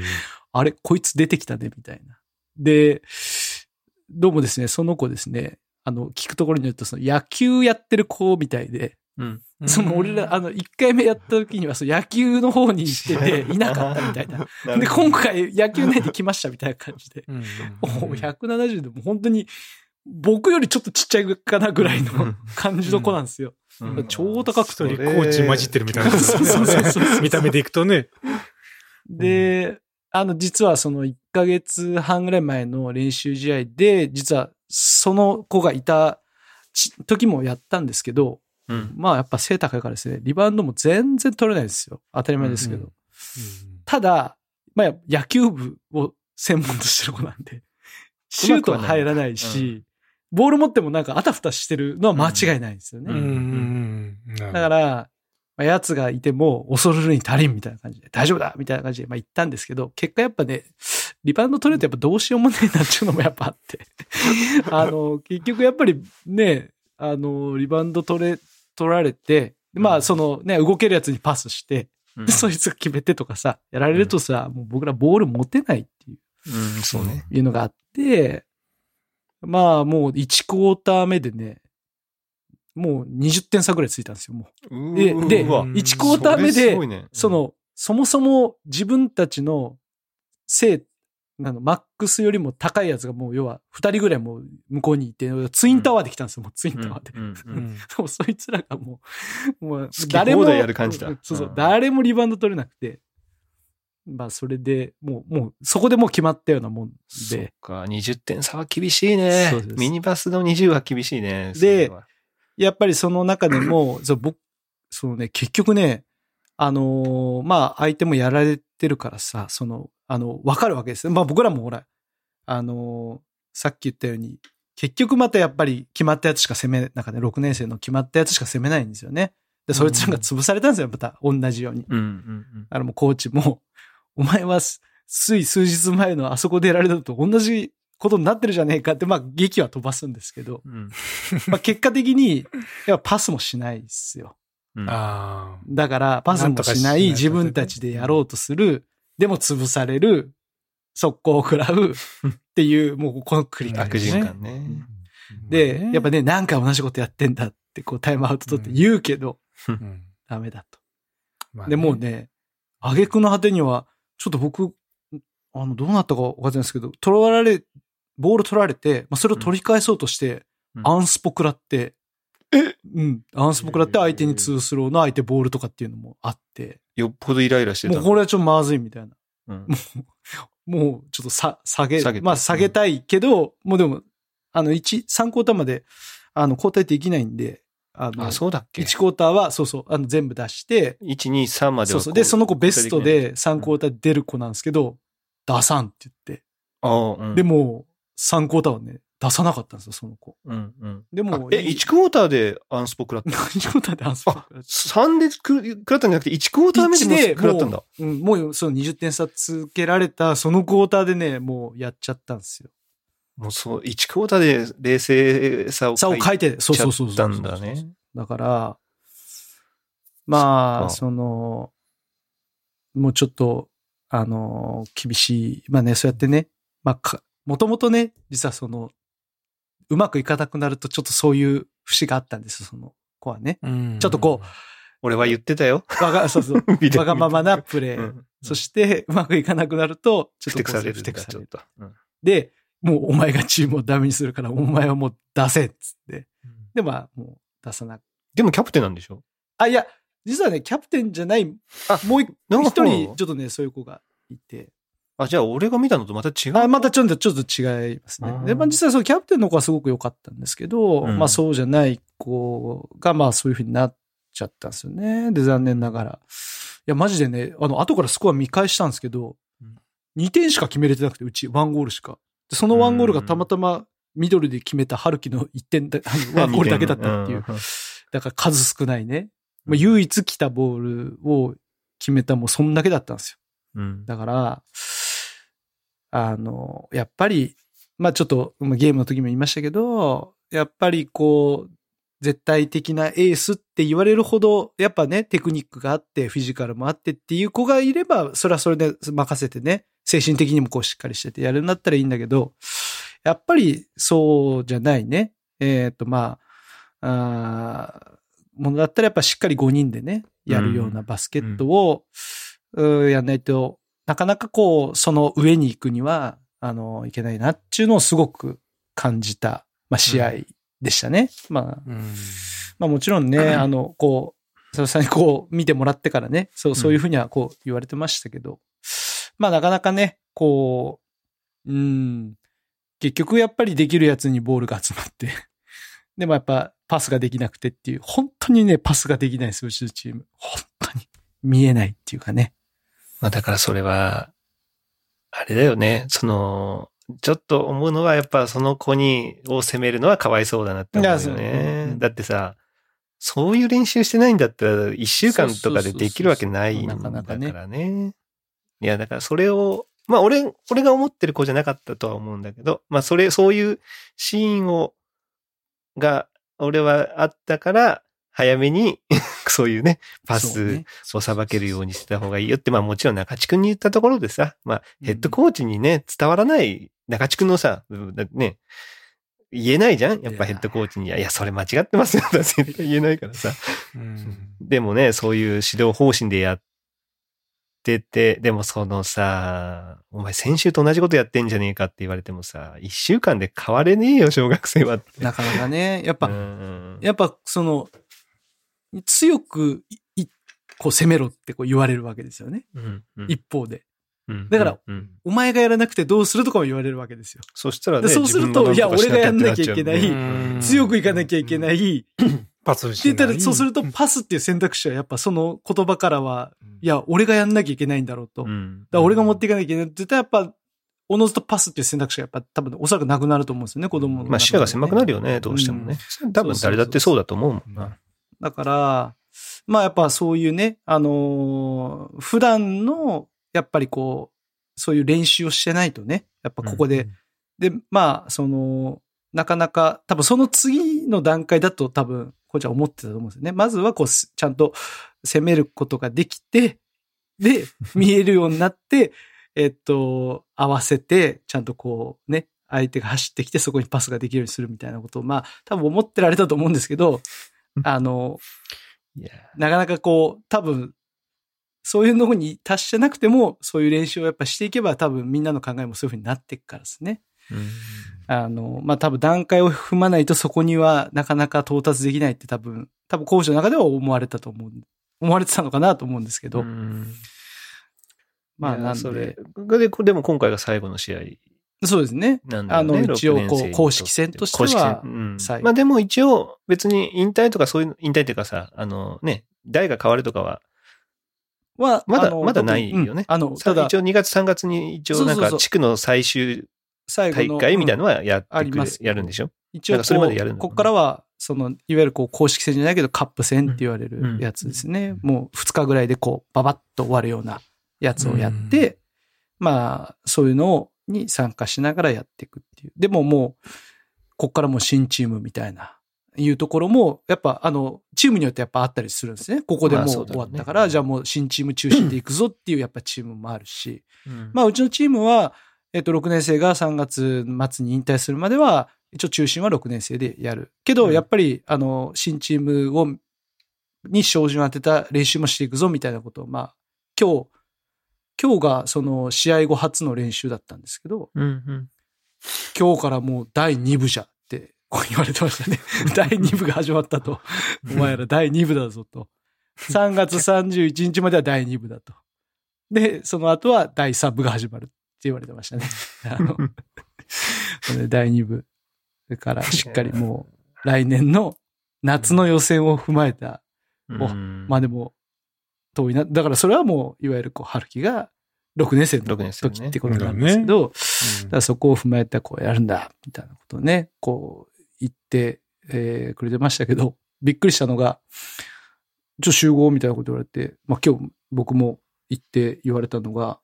あれ、こいつ出てきたね、みたいな。で、どうもですね、その子ですね、あの、聞くところによると、その野球やってる子みたいで、うん。その俺ら、あの、1回目やった時には、その野球の方に行って て、いなかったみたいな。で、今回野球内で来ましたみたいな感じで。おお170でも本当に、僕よりちょっとちっちゃいかなぐらいの感じの子なんですよ。うん超高くて。コーチ混じってるみたいな。そうそうそうそう見た目でいくとね。で、あの、実はその1ヶ月半ぐらい前の練習試合で、実はその子がいたち時もやったんですけど、うん。まあやっぱ背高いからですね、リバウンドも全然取れないですよ。当たり前ですけど。うんただ、まあ野球部を専門としてる子なんで、シュートは入らないし、ボール持ってもなんかあたふたしてるのは間違いないんですよね。だから、まあ、奴がいても恐るるに足りんみたいな感じで、大丈夫だみたいな感じで、まあ言ったんですけど、結果やっぱね、リバウンド取れてやっぱどうしようもねえなっていうのもやっぱあって。あの、結局やっぱりね、あの、リバウンド取れ、取られて、まあそのね、動けるやつにパスして、うんでそいつが決めてとかさ、やられるとさ、もう僕らボール持てないっていう。うん、そうね。いうのがあって、まあもう1クォーター目でね、もう20点差ぐらいついたんですよ、もう。ででうわ1クォーター目でそれすごい、ねそ、の、そもそも自分たちの正、あの、マックスよりも高いやつがもう要は2人ぐらいもう向こうにいて、ツインタワーで来たんですよ、もうツインうんタワーで。うんうんうん もうそいつらがもう、もう誰も、やる感じだうんそうそうう、ん誰もリバウンド取れなくて、まあそれで、もう、もう、そこでもう決まったようなもんそっで、か、20点差は厳しいね。ミニバスの20は厳しいね。でやっぱりその中でも、そう僕、そのね、結局ね、あのーまあ、相手もやられてるからさ、その、あの、わかるわけですよ。まあ僕らもほら、あのーさっき言ったように、結局またやっぱり決まったやつしか攻め、なんかね、6年生の決まったやつしか攻めないんですよね。で、そいつらが潰されたんですよ、また、同じように。うんうんうん。あの、もうコーチも、お前はす、つい数日前のあそこでやられたのと同じことになってるじゃねえかって、まあ、劇は飛ばすんですけど、うんまあ、結果的に、やっぱパスもしないですよ。うんああ。だから、パスもしない自分たちでやろうとする、でも潰される、速攻を食らう っていう、もうこの繰り返悪し。循環ね。で、やっぱね、なんか同じことやってんだって、こうタイムアウト取って言うけど、うん、ダメだと。まあで、もう、ね、挙句の果てには、ちょっと僕、あの、どうなったかわかんないですけど、取られ、ボール取られて、まあ、それを取り返そうとして、うんアンスポ食らって、えうん。アンスポ食らって相手にツースローの相手ボールとかっていうのもあって、よっぽどイライラしてたもうの。これはちょっとまずいみたいな。うんもうちょっとさ、下げ、下げてまあ下げたいけど、もうでも、あの、1、3クォーターまで、あの、交代できないんで、あの、あ、そうだっけ1クォーターは、そうそう、あの、全部出して、1、2、3までそうそう。で、その子ベストで3クォーター出る子なんですけど、出さんって言って。ああ、うん。で、も、3クォーターはね、出さなかったんですよ、その子。うんうん。でも、え、1クォーターでアンスポ食らった何クォーターでアンスポあ、3でく食らったんじゃなくて、1クォーター目で食らったんだ。もう、うん、もうその20点差つけられた、そのクォーターでね、もうやっちゃったんですよ。もうそう、1クォーターで冷静さを差を書いて、そうそうそうそう。ったんだね。だから、まあ、その、もうちょっと、あの、厳しい。まあね、そうやってね、まあか、もともとね、実はその、うまくいかなくなると、ちょっとそういう節があったんですよ、その子はね。うんちょっとこ俺は言ってたよ。わが、そうそう、わがままなプレー。うんそして、うまくいかなくなると、ちょっとふてくされるふてくされる。ちょっと。うんで、もうお前がチームをダメにするから、お前はもう出せっつって。で、まあ、もう出さなく。でもキャプテンなんでしょ？あ、いや、実はね、キャプテンじゃない、あもう一人、ちょっとね、そういう子がいて。あ、じゃあ俺が見たのとまた違う？あまたちょっと、ちょっと違いますねで、まあ実際そのキャプテンの子はすごく良かったんですけど、うんまあそうじゃない子が、まあそういう風になっちゃったんですよね。で、残念ながら。いや、マジでね、あの、後からスコア見返したんですけどうん、2点しか決めれてなくて、うち、1ゴールしか。で、その1ゴールがたまたま、ミドルで決めた春樹の1点だ、あの、1ゴールだけだったっていう。うんだから数少ないね。まあ、唯一来たボールを決めたもうそんだけだったんですよ。うん。だから、あの、やっぱり、まあちょっとまあゲームの時も言いましたけど、やっぱりこう、絶対的なエースって言われるほど、やっぱね、テクニックがあって、フィジカルもあってっていう子がいれば、それはそれで任せてね、精神的にもこうしっかりしててやるんだったらいいんだけど、やっぱりそうじゃないね。えっ、と、まあ、あーものだったらやっぱしっかり5人でね、やるようなバスケットを、うーやんないと、なかなかこう、その上に行くには、あの、いけないなっていうのをすごく感じた、まあ、試合でしたね。まあ、うん。まあもちろんね、あの、こう、佐々さんにこう見てもらってからね、そう、そういうふうにはこう言われてましたけど、まあなかなかね、こう、うん、結局やっぱりできるやつにボールが集まって、でもやっぱパスができなくてっていう、本当にね、パスができないです、うちのチーム。本当に見えないっていうかね。まあだからそれは、あれだよね。その、ちょっと思うのはやっぱその子に、を責めるのはかわいそうだなって思うよね。だってさ、そういう練習してないんだったら、一週間とかでできるわけないんだからね。いや、だからそれをまあ俺、俺が思ってる子じゃなかったとは思うんだけど、まあそれ、そういうシーンを、が、俺はあったから、早めに、そういうね、パスね。をさばけるようにしてた方がいいよって、まあもちろん中地君に言ったところでさ、まあヘッドコーチにね、伝わらない中地君のさ、ね、言えないじゃん？やっぱヘッドコーチに、いや、いやそれ間違ってますよ。絶対言えないからさ。うん。でもね、そういう指導方針でやってて、でもそのさ、お前先週と同じことやってんじゃねえかって言われてもさ、一週間で変われねえよ、小学生はって。なかなかね、やっぱ、うん。やっぱその、強くこう攻めろってこう言われるわけですよね。うんうん一方で。うんだからうんお前がやらなくてどうするとかも言われるわけですよ。そしたらね、でそうするといや俺がやんなきゃいけないうん強くいかなきゃいけない。パスしって言ったら、そうするとパスっていう選択肢はやっぱその言葉からは、いや、俺がやんなきゃいけないんだろうと。だ俺が持っていかなきゃいけないって言ったらやっぱ、おのずとパスっていう選択肢がやっぱ多分おそらくなくなると思うんですよね、子供のね、まあ視野が狭くなるよね、どうしてもね。多分誰だってそうだと思うもんな。だから、まあやっぱそういうね、あのー普段の、やっぱりこう、そういう練習をしてないとね、やっぱここで、で、まあ、その、なかなか、多分その次の段階だと多分、こうちゃん思ってたと思うんですよね。まずはこう、すちゃんと攻めることができて、で、見えるようになって、えっと、合わせて、ちゃんとこうね、相手が走ってきてそこにパスができるようにするみたいなことを、まあ、多分思ってられたと思うんですけど、あの、なかなかこう、多分、そういうのに達してなくても、そういう練習をやっぱしていけば、多分みんなの考えもそういうふうになっていくからですね。うんあの、まあ、多分段階を踏まないとそこにはなかなか到達できないって多分、多分コーチの中では思われたと思う。思われてたのかなと思うんですけど。うんまあ、なんそれで。で、でも今回が最後の試合そうですね。なんだよね。あの一応6年生にとって。こう公式戦としては公式戦。うん。まあでも一応別に引退とかそういう、引退っていうかさ、あのね、代が変わるとかは、は、まだまだないよね。うん。あの、ただ一、応2月3月に一応なんか地区の最終大。会みたいなうんのはやってくれあります。やるんでしょ？一応それまでやるここからは、その、いわゆるこう公式戦じゃないけどカップ戦って言われうん。るやつですね。もう2日ぐらいでこう、ババッと終わるようなやつをやって、まあ、そういうのに参加しながらやっていくっていう。でももう、こっからもう新チームみたいな、いうところも、やっぱあの、チームによってやっぱあったりするんですね。ここでもう終わったから、じゃあもう新チーム中心でいくぞっていう やっぱチームもあるし、うんまあ、うちのチームは、えっと、6年生が3月末に引退するまでは、一応中心は6年生でやる。けど、うんやっぱり、あの、新チームを、に照準を当てた練習もしていくぞ、みたいなことを、まあ、今日、今日がその試合後初の練習だったんですけど、うんうん今日からもう第2部じゃって、こう言われてましたね。第2部が始まったと。お前ら第2部だぞと。3月31日までは第2部だと。で、その後は第3部が始まるって言われてましたね。あの、で第2部。それからしっかりもう来年の夏の予選を踏まえた、おうんまあでも遠いな。だからそれはもういわゆるこう、春樹が6年生の6年生ね時ってことなんですけど、だからそこを踏まえてこうやるんだ、みたいなことをね、こう言って、えーくれてましたけど、びっくりしたのが、ちょ、集合みたいなこと言われて、まあ今日僕も行って言われたのが、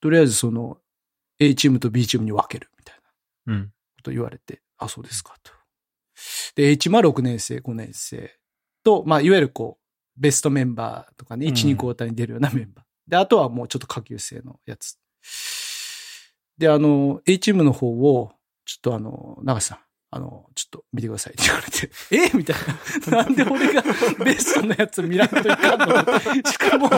とりあえずその A チームと B チームに分けるみたいなうんこと言われて、あ、そうですかと。で、A チームは6年生、5年生と、まあいわゆるこう、ベストメンバーとかね、1、うん2クォーターに出るようなメンバー。で、あとはもうちょっと下級生のやつ。で、あの、A チームの方を、ちょっとあの、長瀬さん、あの、ちょっと見てくださいって言われて、え？みたいな。なんで俺がベストのやつ見らんといかんの？しかも、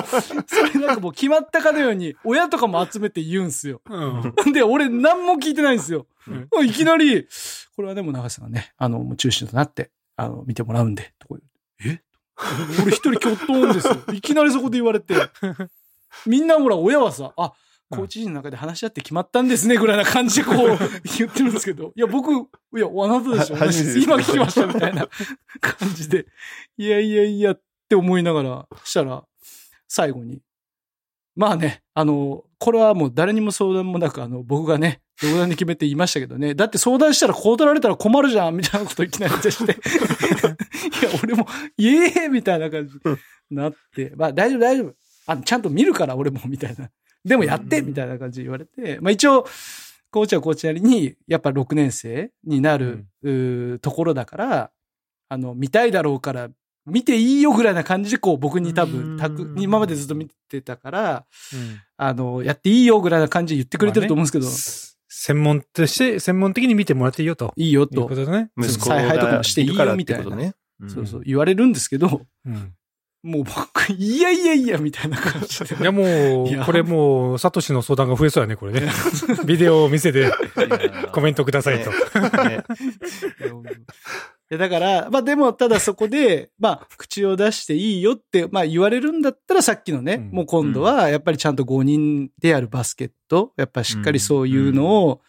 それなんかもう決まったかのように、親とかも集めて言うんすよ。うん。で、俺何も聞いてないんですよ。うんいきなり、これはでも長瀬さんがね、あの、もう中心となって、あの、見てもらうんで、とこえ？俺一人きょっとんですよ。いきなりそこで言われて。みんなほら、親はさ、あ、コーチ陣の中で話し合って決まったんですね、ぐらいな感じでこう 言ってるんですけど、いや、僕、いや、あなたでしょ、今聞きました、みたいな感じで、いやいやいやって思いながら、したら、最後に、まあね、あの、これはもう誰にも相談もなく、あの、僕がね、独断で決めて言いましたけどね、だって相談したらこう取られたら困るじゃん、みたいなこといきなり言ってして、いや、俺も、イエーイみたいな感じになって、まあ大丈夫大丈夫。あの、ちゃんと見るから俺も、みたいな。でもやってみたいな感じで言われて、まあ一応、コーチはコーチなりに、やっぱ6年生になる、うーところだから、あの、見たいだろうから、見ていいよぐらいな感じで、こう、僕に多う分、ん。たく、今までずっと見てたから、あの、やっていいよぐらいな感じで言ってくれてると思うんですけど、専門として、専門的に見てもらっていいよと。いいよいうことね。息子采配とかもしていいよがるからみたいなね。そうそう、言われるんですけど、うん。もう僕、いやいやいや、みたいな感じで。いや、もう、これもう、サトシの相談が増えそうやね、これね。ビデオを見せて、コメントくださいと。ね。だから、まあでも、ただそこで、まあ、口を出していいよって、まあ言われるんだったらさっきのね、うん。もう今度は、やっぱりちゃんと5人でやるバスケット、やっぱりしっかりそういうのを、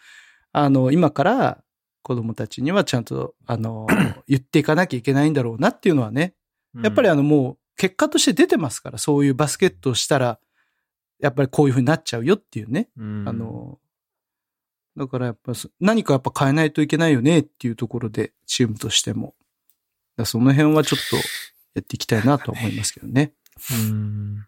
あの、今から子供たちにはちゃんと、あの、言っていかなきゃいけないんだろうなっていうのはね、やっぱりあのもう結果として出てますから、そういうバスケットをしたら、やっぱりこういう風になっちゃうよっていうね。うんあ、の、だからやっぱそ何かやっぱ変えないといけないよねっていうところで、チームとしても。だからその辺はちょっとやっていきたいなと思いますけどね。うん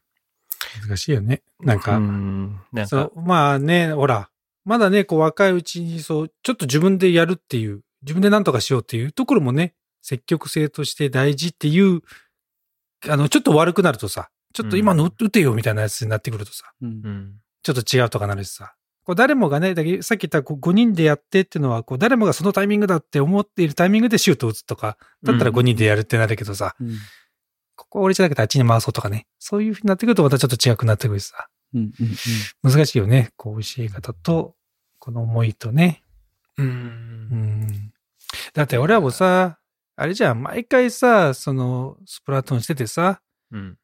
難しいよね。なんうか、んなんか、そう、まあね、ほら、まだね、こう若いうちに、そう、ちょっと自分でやるっていう、自分で何とかしようっていうところもね、積極性として大事っていう、あの、ちょっと悪くなるとさ、ちょっと今の打てよみたいなやつになってくるとさ、うんうんちょっと違うとかなるしさ。こう誰もがね、だけどさっき言ったこう5人でやってっていうのは、こう誰もがそのタイミングだって思っているタイミングでシュートを打つとか、だったらうん5人でやるってなるけどさ、うんここ俺じゃなくてあっちに回そうとかね。そういうふうになってくるとまたちょっと違くなってくるしさ。うんうんうん難しいよね。こう教え方と、この思いとね。う。うんん。だって俺らもさ、あれじゃん、毎回さ、その、スプラトゥーンしててさ、うん。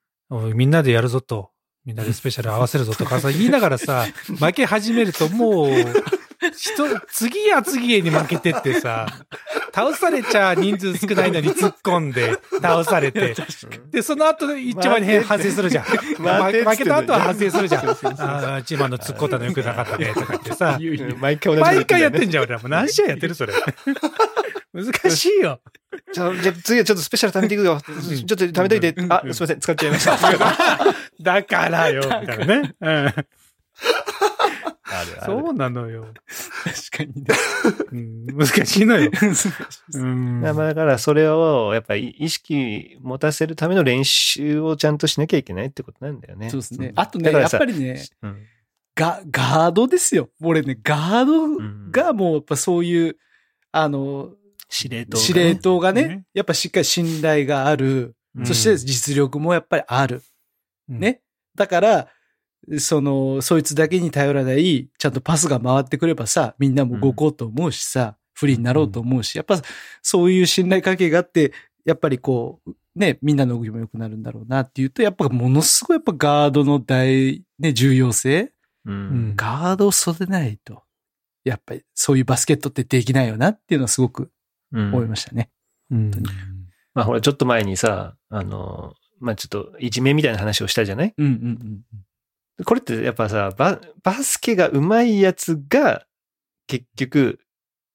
みんなでやるぞと、みんなでスペシャル合わせるぞと かさ、言いながらさ、負け始めるともう、人、次や次へに負けてってさ、倒されちゃ人数少ないのに突っ込んで、倒されて。で、その後一番に反省するじゃん。負けた後は反省するじゃん。ああ、一番の突っ込んだのよくなかったね、とか言ってさ。毎回やってんじじゃん、俺ら。もう何試合やってるそれ。難しいよ。じゃあ、次はちょっとスペシャル貯めていくよ。ちょっと貯めといて。あ、すいません、使っちゃいました。だからよ、みたいなね。うん。あるあるそうなのよ。確かにね。うん、難しいのよ。うん。だからそれをやっぱり意識持たせるための練習をちゃんとしなきゃいけないってことなんだよね。そうですねん。あとね、だからさやっぱりね、うんガ、ガードですよ。俺ね、ガードんがもうやっぱそういう、あの、司令塔がね。司令塔がねね、やっぱしっかり信頼がある。うんそして実力もやっぱりある。うんね。だから、その、そいつだけに頼らない、ちゃんとパスが回ってくればさ、みんなも動こうと思うしさ、不利になろうと思うし、やっぱそういう信頼関係があって、やっぱりこう、ね、みんなの動きも良くなるんだろうなっていうと、やっぱものすごいやっぱガードの大、ね、重要性ううんん。ガードを育てないと、やっぱりそういうバスケットってできないよなっていうのはすごくうん思いましたね。うん。まあほら、ちょっと前にさ、あの、まあちょっと、いじめみたいな話をしたじゃない？うんうんこれってやっぱさ、ババスケが上手いやつが、結局、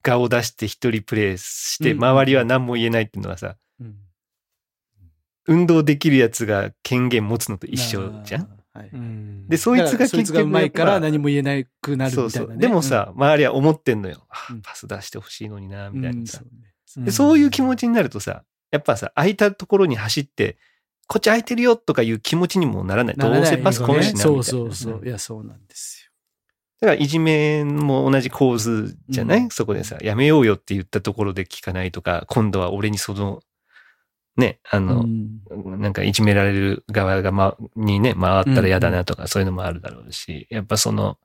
顔を出して一人プレイして、うん周りは何も言えないっていうのはさ、うん。うん運動できるやつが権限持つのと一緒じゃん？はい。うんで、そいつがだからそいつが結局上手いから何も言えなくなるみたいな、ね。そうそう。でもさ、周りは思ってんのよ。あうんパス出してほしいのにな、うん、みたいなさ。うんうんで、そういう気持ちになるとさ、やっぱさ、空いたところに走って、こっち空いてるよとかいう気持ちにもならない。どならないうせパスこのしな。そうそうそう。いや、そうなんですよ。だから、いじめも同じ構図じゃない、うんそこでさ、やめようよって言ったところで聞かないとか、今度は俺にその、ね、あの、うんなんかいじめられる側が、ま、にね、回ったら嫌だなとか、そういうのもあるだろうし、やっぱその、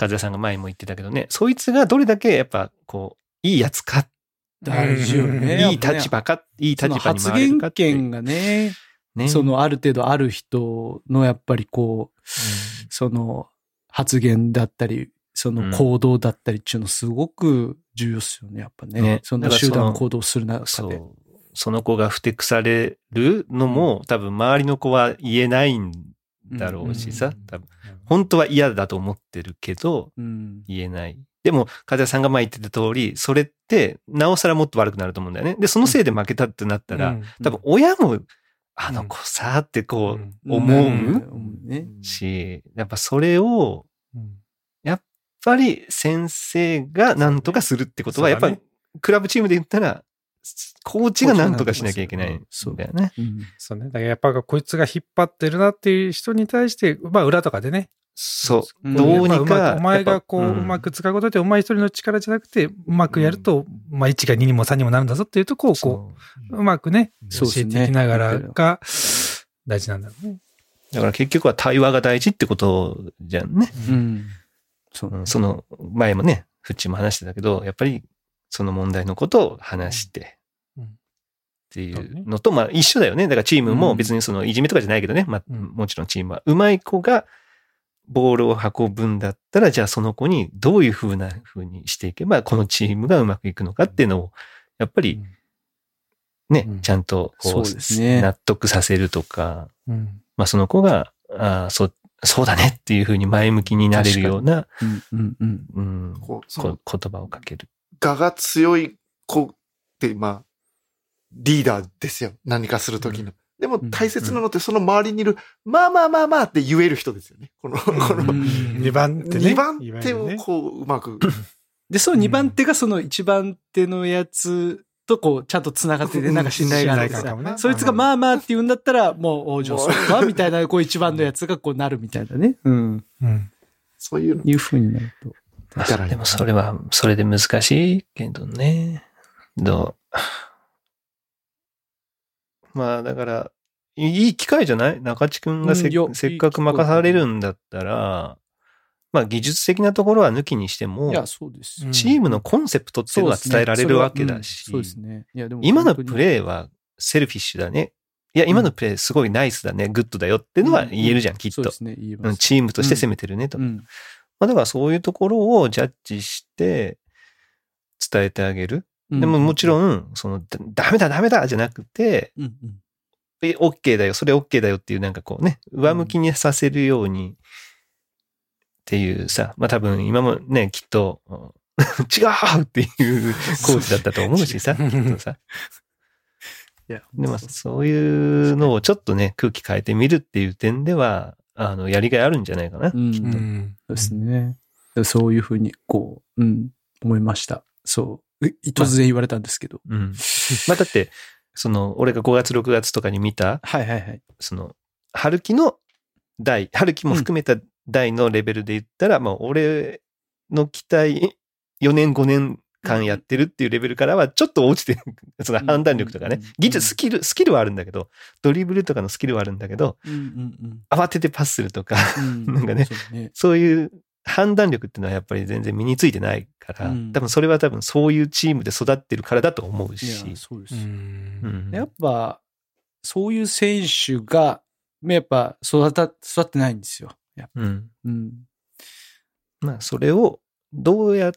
和也さんが前も言ってたけどね、そいつがどれだけやっぱ、こう、いいやつか、大事よね。いい立場か、いい立場に発回れるかっていう言権がね、ね。そのある程度ある人のやっぱりこう、その発言だったり、その行動だったりっていうのすごく重要っすよね、やっぱね。ねその集団行動する中で。その子がふてくされるのも、多分周りの子は言えないんだろうしさ、うん多分。本当は嫌だと思ってるけど、うん。言えない。でも、風さんが前言ってた通り、それって、なおさらもっと悪くなると思うんだよね。で、そのせいで負けたってなったら、うん。多分親もあの子さ、ってこう思う。し、やっぱそれを、うんやっぱり先生が何とかするってことは、やっぱりクラブチームで言ったら、コーチが何とかしなきゃいけないんだよね。うんそうね。だからやっぱこいつが引っ張ってるなっていう人に対して、まあ裏とかでね。そう。うんどうにか。くお前がこう、うまく使うことで、お前一人の力じゃなくて、うまくやると、まあ1が2にも3にもなるんだぞっていうとこをこそうう、うまくね、教えていきながらが大事なんだろうね。だから結局は対話が大事ってことじゃんね。うん。その前もね、フッチも話してたけど、やっぱりその問題のことを話して、うんっていうのと、まあ一緒だよね。だからチームも別にそのいじめとかじゃないけどね。まあうんもちろんチームは。うまい子がボールを運ぶんだったら、じゃあその子にどういう風な風にしていけば、このチームがうまくいくのかっていうのを、やっぱりね、うんちゃんとこそう納得させるとか、うん。まあその子が、ああ、そう、そうだねっていう風に前向きになれるような、うんうんうん。言葉をかける。我が強い子って、まあ、リーダーですよ。何かするときの。でも大切なのってその周りにいる、まあまあまあまあって言える人ですよね。この、この、うん2番手ね。2番手をこう、うまく。で、その2番手がその1番手のやつとこう、ちゃんと繋がってて、なんか信頼があるねそいつがまあまあって言うんだったら、もう、お嬢さんかみたいな、こう一番のやつがこうなるみたいなね。うん。うん。そういうの。いう風になると。まあでもそれは、それで難しいけどね。どう？まあだから、いい機会じゃない？中地くんがせ,、うんいやせっかく任されるんだったら、まあ技術的なところは抜きにしてもい、や、そうです。うんチームのコンセプトっていうのは伝えられるわけだし、そうですね。いや、でも今のプレーは selfish だね。いや、今のプレーすごいナイスだね、グッドだよっていうのは言えるじゃん、きっと。チームとして攻めてるねと。うん。まあだからそういうところをジャッジして伝えてあげる。でももちろん、ん、その、だダメだダメだじゃなくて、うんうん。え、OK だよ、それ OK だよっていうなんかこうね、上向きにさせるようにっていうさ、まあ多分今もね、きっと、う ん違うっていう コーチだったと思うしさ、きっとさ。いや、でもそういうのをちょっとね、空気変えてみるっていう点では、あの、やりがいあるんじゃないかな。うん。うそうん。ですね。そういうふうに、こう、うん、思いました。そ突然言われたんですけど。うん。まあだって、その、俺が5月6月とかに見た、はいはいはい。その、春樹の代、春樹も含めた代のレベルで言ったら、まあ俺の期待、4年5年間やってるっていうレベルからはちょっと落ちてる。その判断力とかねうん。技術、スキル、スキルはあるんだけど、ドリブルとかのスキルはあるんだけど、うんうん慌ててパスするとか、うん。なんかね。そういう判断力っていうのはやっぱり全然身についてないから、うん多分それは多分そういうチームで育ってるからだと思ういしや、。そうですやっぱ、そういう選手が、やっぱ育た、育ってないんですよ。やっぱうんうん。まあ、それをどうやっ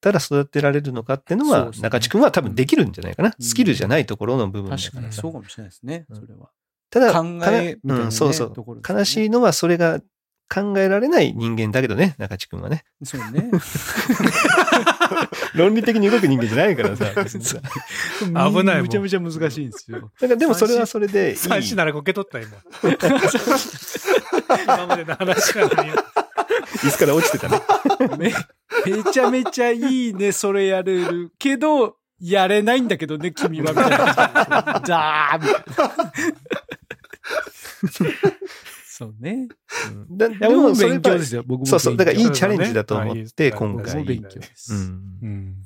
たら育てられるのかっていうのは、中地君は多分できるんじゃないかな。うんスキルじゃないところの部分だ確かにそうかもしれないですね。うんそれは。ただ、考えみたいなねうん、そうそところう。悲しいのはそれが考えられない人間だけどね、中地君はね。そうね。論理的に動く人間じゃないからさ。危ないもんむちゃむちゃ難しいんですよ。だからでもそれはそれでいい。三子ならこけ取った今。今までの話なのに。椅子から落ちてたね。め、めちゃめちゃいいね、それやれる。けど、やれないんだけどね、君は、みたいな。ザーみたいな。そうね。うんだいや、僕もそれ勉強ですよ。僕も。そうそう。だからいいチャレンジだと思って、はい今回。勉強です。うんうん。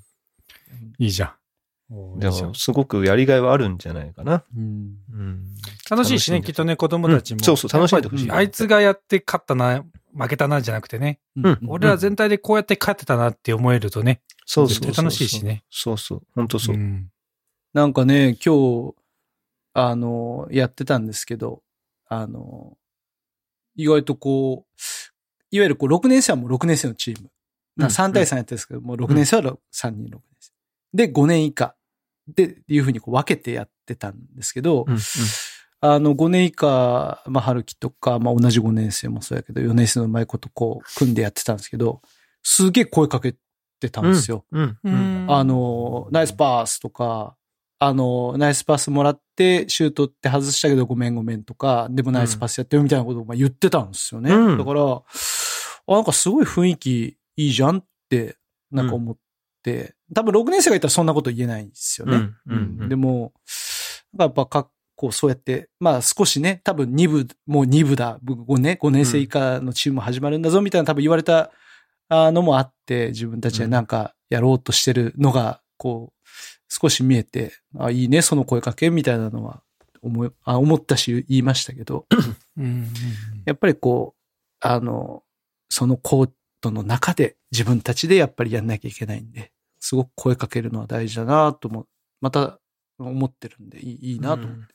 いいじゃん。でいいじゃんも、すごくやりがいはあるんじゃないかな。うん。うん楽しいしね、きっとね、子供たちも。うんそうそう楽しんでほしいあいつがやって勝ったな、負けたな、じゃなくてね。うん俺ら全体でこうやって勝ってたなって思えるとね。そうそう楽しいしね。そうそう。本当そう。んなんかね、今日、あの、やってたんですけど、あの、意外とこう、いわゆるこう、6年生はもう6年生のチーム。うん3対3やってるんですけど、もう6年生は3人6年生。で、5年以下。で、いうふうにこう分けてやってたんですけど、うんうんあの、5年以下、まあ、春樹とか、まあ、同じ5年生もそうやけど、4年生のうまいことこう、組んでやってたんですけど、すげえ声かけてたんですよ。うん。うん。あの、ナイスパースとか、あの、ナイスパスもらって、シュートって外したけどごめんごめんとか、でもナイスパスやってよみたいなことをまあ言ってたんですよね。うんだから、あ、なんかすごい雰囲気いいじゃんって、なんか思って、多分6年生がいたらそんなこと言えないんですよね。うんうんうんでも、やっぱかっこそうやって、まあ少しね、多分2部、もう2部だ、5年、5年生以下のチーム始まるんだぞみたいな多分言われたあのもあって、自分たちでなんかやろうとしてるのが、こう、少し見えて、あ、いいね、その声かけみたいなのは思い、あ思ったし言いましたけど、うんうんやっぱりこう、あの、そのコートの中で自分たちでやっぱりやんなきゃいけないんで、すごく声かけるのは大事だなとも、また思ってるんで、いいいいなと思って。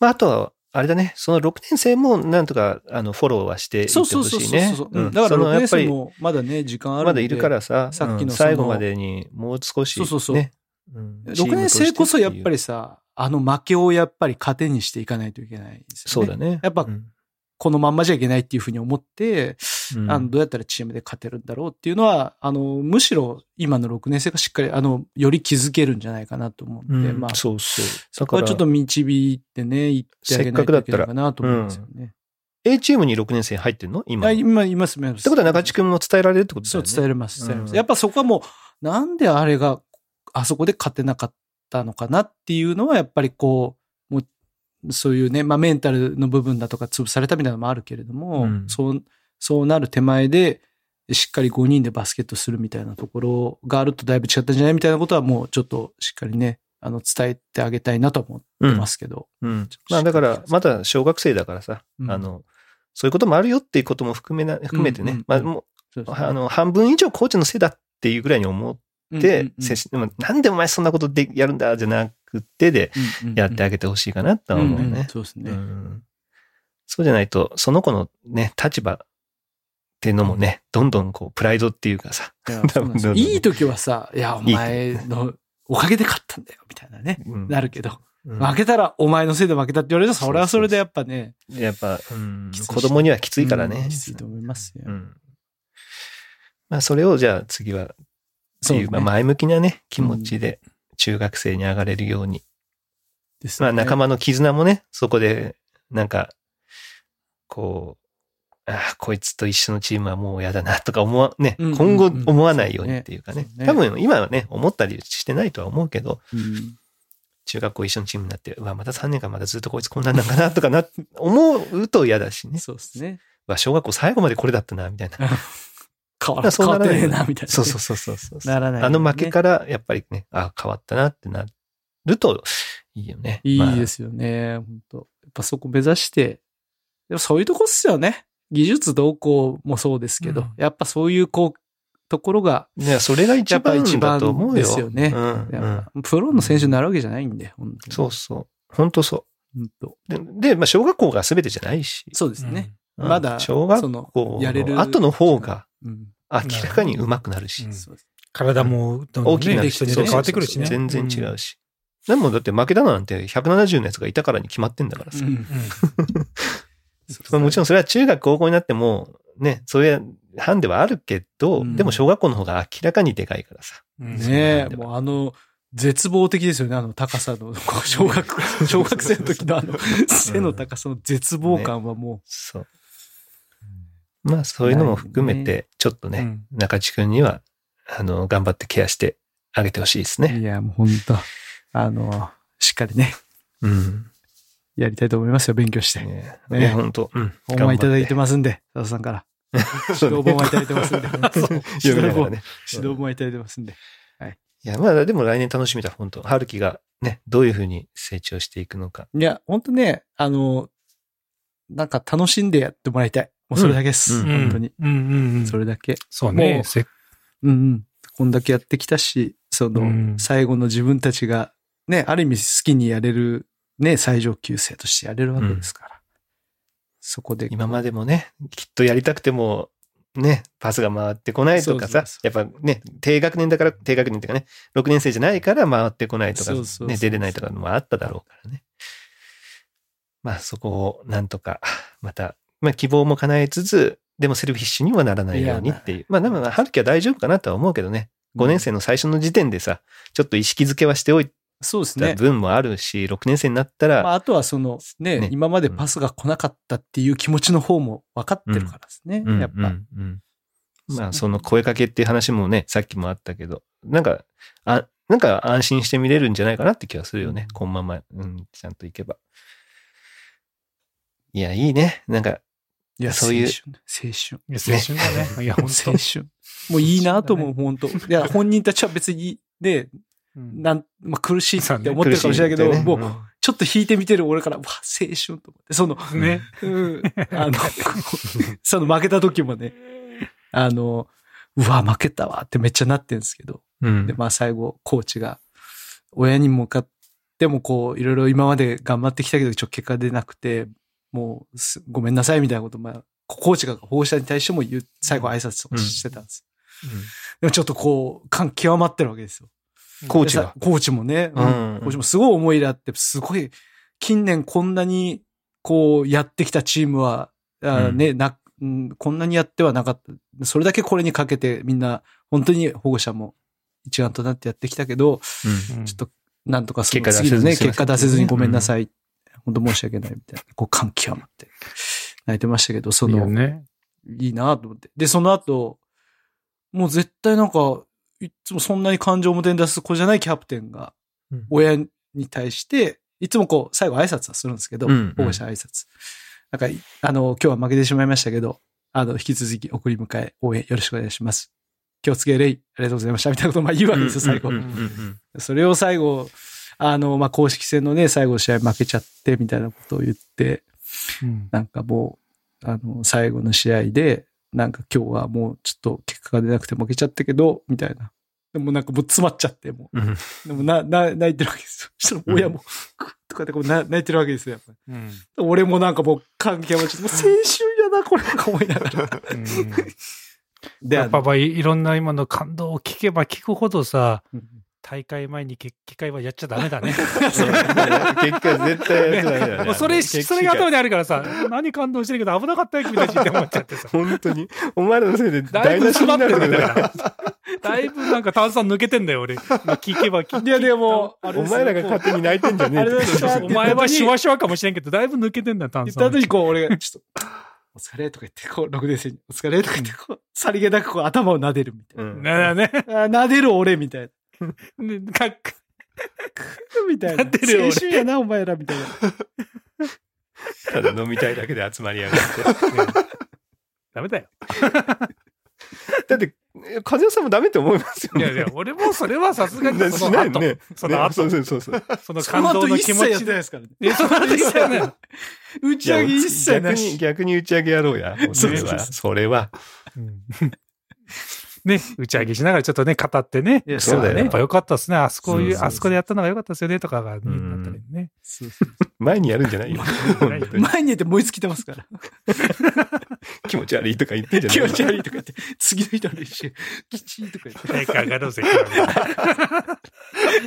まあ、あとは、あれだね、その6年生もなんとか、あの、フォローはしていってほそうそうそうしいね。だからその6年生もまだね、時間ある。まだいるからさ、さっきの最後までにもう少し、ね。そうそうそううん6年生こそやっぱり。りさ、あの負けをやっぱり糧にしていかないといけないですよね。そうだね。やっぱうんこのまんまじゃいけないっていうふうに思って、うんあの、どうやったらチームで勝てるんだろうっていうのは、あの、むしろ今の6年生がしっかり、あの、より気づけるんじゃないかなと思うんで、うんまあ、そうそう。そこはちょっと導いてね、言ってあげないといけないかなと思うんですよね。A チームに6年生入ってんの？今。今、います、います。ことは中地君も伝えられるってことだそう、よね。伝えれます、伝えれます。うんやっぱそこはもう、なんであれが、あそこで勝てなかったのかなっていうのは、やっぱりこう、もう、そういうね、まあメンタルの部分だとか潰されたみたいなのもあるけれども、うんそう、そうなる手前で、しっかり5人でバスケットするみたいなところがあるとだいぶ違ったんじゃないみたいなことはもうちょっとしっかりね、あの、伝えてあげたいなとは思ってますけど。うん。まあだから、まだ小学生だからさ、うんあの、そういうこともあるよっていうことも含めな、含めてね、うんうんまあもう、そうねあの、半分以上コーチのせいだっていうぐらいに思っうんうんてうん、なんでお前そんなことでやるんだじゃなくてで、うんうんやってあげてほしいかなとは思ううんうんね。そうですね。うんそうじゃないと、その子のね、立場っていうのもね、どんどんこう、プライドっていうかさ、い いい時はさ、いや、お前のおかげで勝ったんだよ、みたいなね。うん。なるけど、うん。負けたらお前のせいで負けたって言われると、それはそれでやっぱね、やっぱ、うん子供にはきついからね。うんきついと思いますよ。うん。まあ、それをじゃあ次は、っていう、ねまあ、前向きなね、気持ちで中学生に上がれるように。ですね。まあ、仲間の絆もね、そこで、なんか、こう、ああ、こいつと一緒のチームはもう嫌だなとか思わ、ね、うんうん今後思わないようにっていうかね。そうね多分今はね、思ったりしてないとは思うけど、うん中学校一緒のチームになって、うわ、また3年間またずっとこいつこんなんなんかなとかな、思うと嫌だしね。そうですね。うわ、小学校最後までこれだったな、みたいな。変わら変わってねえな、みたいなね。そうそうそうそうそう。ならないよあの負けから、やっぱりね、あ変わったなってなると、いいよね。。いいですすよね、本当やっぱそこ目指して、でもそういうとこっすよね。技術動向もそうですけど、うんやっぱそういうこう、ところが、ね、それが一やっぱ番一番だと思うよ。ですよねうん、やうんプロの選手になるわけじゃないんで、本当に。そうそう。本当そ本当う。で、でまあ、小学校が全てじゃないし。そうですね。うんまだ小学校やれるの後の方がうん。明らかに上手くなるし。うんそうです体も大きくなるし。人によって変わってくるしね。全然違うし。でもだって負けたのなんて170のやつがいたからに決まってんだからさ。うんうん。まあもちろんそれは中学高校になっても、ね、そういう班ではあるけど、うんでも小学校の方が明らかにでかいからさ。うんねえ、もうあの、絶望的ですよね、あの高さの、小学、小学生の時のあの、背の高さの絶望感はもそう。まあそういうのも含めて、ちょっとね、うん中地君には、あの、頑張ってケアしてあげてほしいですう、ね。いや、もう本当あの、しっかりね、うん。やりたいと思いますよ、勉強して。ねねいや、本当うん。本番いただいてまますんで、佐藤さんから。す指導本はいただいてますんで。指導本、読みながらね。指導本はいただいてますんで。いや、まあでも来年楽しみだ、本当春樹がね、どういうふうに成長していくのか。いや、本当ね、あの、なんか楽しんでやってもらいたい。もうそれだけです。うん本当に。うんうんうん。それだけ。もそうね。うせうんうん。こんだけやってきたし、その、うん最後の自分たちが、ね、ある意味好きにやれる、ね、最上級生としてやれるわけですから。そこで。今までもね、きっとやりたくても、ね、パスが回ってこないとかさやっぱね、低学年だから、低学年っていうかね、6年生じゃないから回ってこないとかね、出れないとかもあっただろうからね。まあそこをなんとか、また、まあ希望も叶えつつ、でもセルフィッシュにはならないようにっていう。まあでも、春樹は大丈夫かなとは思うけどね。5年生の最初の時点でさ、ちょっと意識づけはしておいたそうですね。分もあるし、6年生になったら、まあ、あとはその、ねね今までパスが来なかったっていう気持ちの方も分かってるからですね。うんやっぱ。うんうんまあ、その声かけっていう話もね、さっきもあったけど、なんか、あ、なんか安心して見れるんじゃないかなって気がするよね。このまま、うん、ちゃんといけば。いや、いいね。なんか、いや、そういう青春。青春。だね。いや、本 青春。もういいなと思う、本当いや、本人たちは別に、ね、当。なん、まあ、苦しいって思ってるかもしれないけど、苦しいってね。もう、ちょっと弾いてみてる俺から、わ、青春と思って、その、ね。うん、あの、その負けた時もね、あの、うわ、負けたわってめっちゃなってんですけど、うん。で、まあ最後、コーチが、親に向かってもこう、いろいろ今まで頑張ってきたけど、ちょっと結果出なくて、もうす、ごめんなさいみたいなこと、まあ、コーチが保護者に対しても言う、最後挨拶をしてたんです。でもちょっとこう、感極まってるわけですよ。コーチが。コーチもね、うんコーチもすごい思い入れあって、すごい、近年こんなに、こう、やってきたチームは、あうんね、な、うんこんなにやってはなかった。それだけこれにかけてみんな、本当に保護者も一丸となってやってきたけど、うんちょっと、なんとかその次のね、結果出せずにごめんなさい。本当申し訳ないみたいな。こう、感極まって、泣いてましたけど、そいいよの、ね。いいなと思って。で、その後、もう絶対なんか、いつもそんなに感情を表に出す子じゃないキャプテンがうん、親に対して、いつもこう、最後挨拶はするんですけど、うんうん保護者挨拶。なんか、あの、今日は負けてしまいましたけど、あの、引き続き送り迎え、応援よろしくお願いします。気をつけレイ、ありがとうございました、みたいなことをまあ言うわけですよ、最後。それを最後、あの、まあ、公式戦のね、最後の試合負けちゃって、みたいなことを言って、うんなんかもう、あの、最後の試合で、なんか今日はもうちょっと結果が出なくて負けちゃったけど、みたいな。でもなんかもう詰まっちゃって、もうんう。でもな、な、泣いてるわけですよ。そしたら親も、クッとかってこうな泣いてるわけですよ、やっぱり。うん俺もなんかもう感極まっちゃって、もう青春やな、これ、とか思いながら。うんで、やっぱまあいいろんな今の感動を聞けば聞くほどさ、うん大会前に決起会はやっちゃダメだね。結果絶対やっちゃダメだね。もうそれ、結それが頭にあるからさ、何感動してるけど危なかったよ、君たちって思っちゃってさ。本当に。お前らのせいでるんだかから。ら。だいぶなんか炭酸抜けてんだよ、俺。聞けば聞いや、でも、お前らが勝手に泣いてんじゃねえお前はシュワシュワかもしれんけど、だいぶ抜けてんだよ、炭酸。言った後にこう、俺が、ちょっと、お疲れとか言って、こう、6年生に、お疲れとか言って、こう、さりげなくこう、頭を撫でるみたいうんねね。な。あ撫でる俺みたいな。ねかっ みたいな。撫でる俺青春やな、お前ら、みたいな。ただ飲みたいだけで集まりやがって。ダメだよ。だって、え和代さんもダメって思いますよね。いやいや、俺もそれはさすがにそしの後、ないね。その後、ねそうそうそう。その感動の気持その後一切やってちで。ないですからね。え、その後一切やね。打ち上げ一切な逆に、し。逆に打ち上げやろうや。それは。それは。うんね、打ち上げしながらちょっとね、語ってね。いやそうだよやっぱ良かったですね。あそこあそこでやったのが良かったですよね、とかがね、うんなったりね。そうそう前にやるんじゃないよ。前に出て燃え尽きてますから。気持ち悪いとか言ってんじゃない気持ち悪いとか言って、次の人の一周、きちんとか言って。早く上がろうぜ、今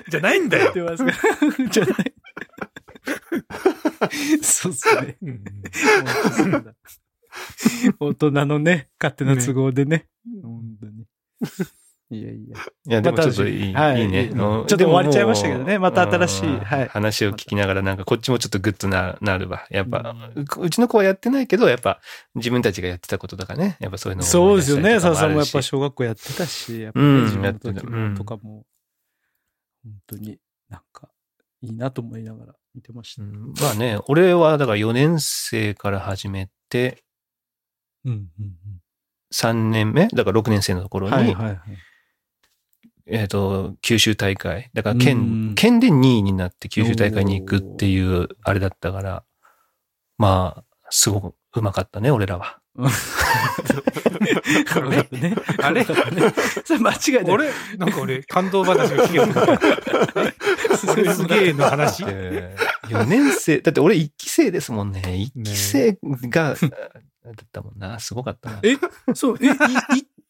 日じゃないんだよ。言ってますから。じゃない。そうっすね。うん大人のね、勝手な都合でね。本当に。いやいや。いや、でもちょっといい,、はい。いいね。うんうん。ちょっと終わっちゃいましたけどね。また新しい。うんはい。話を聞きながらなんかこっちもちょっとグッとななるわ。やっぱ、ううちの子はやってないけど、やっぱ自分たちがやってたことだからね。やっぱそういうのをそうですよね。佐々さんもやっぱ小学校やってたし、やっぱ自分の時もとかも、本当になんか、いいなと思いながら見てました。うん。まあね、俺はだから4年生から始めて、うんうん3年目？だから6年生のとこうん。ろに、はいはいはい。えっ、と、九州大会。だからうん県、県で2位になって九州大会に行くっていうあれだったから、まあ、すごくうまかったね、俺らは。あれね。あれ？それ間違いない。俺、なんか俺、感動話が聞ける。俺すげえの話？えー4年生、だって俺1期生ですもんね。1期生が、だったもんな。すごかったな。え、そう、え、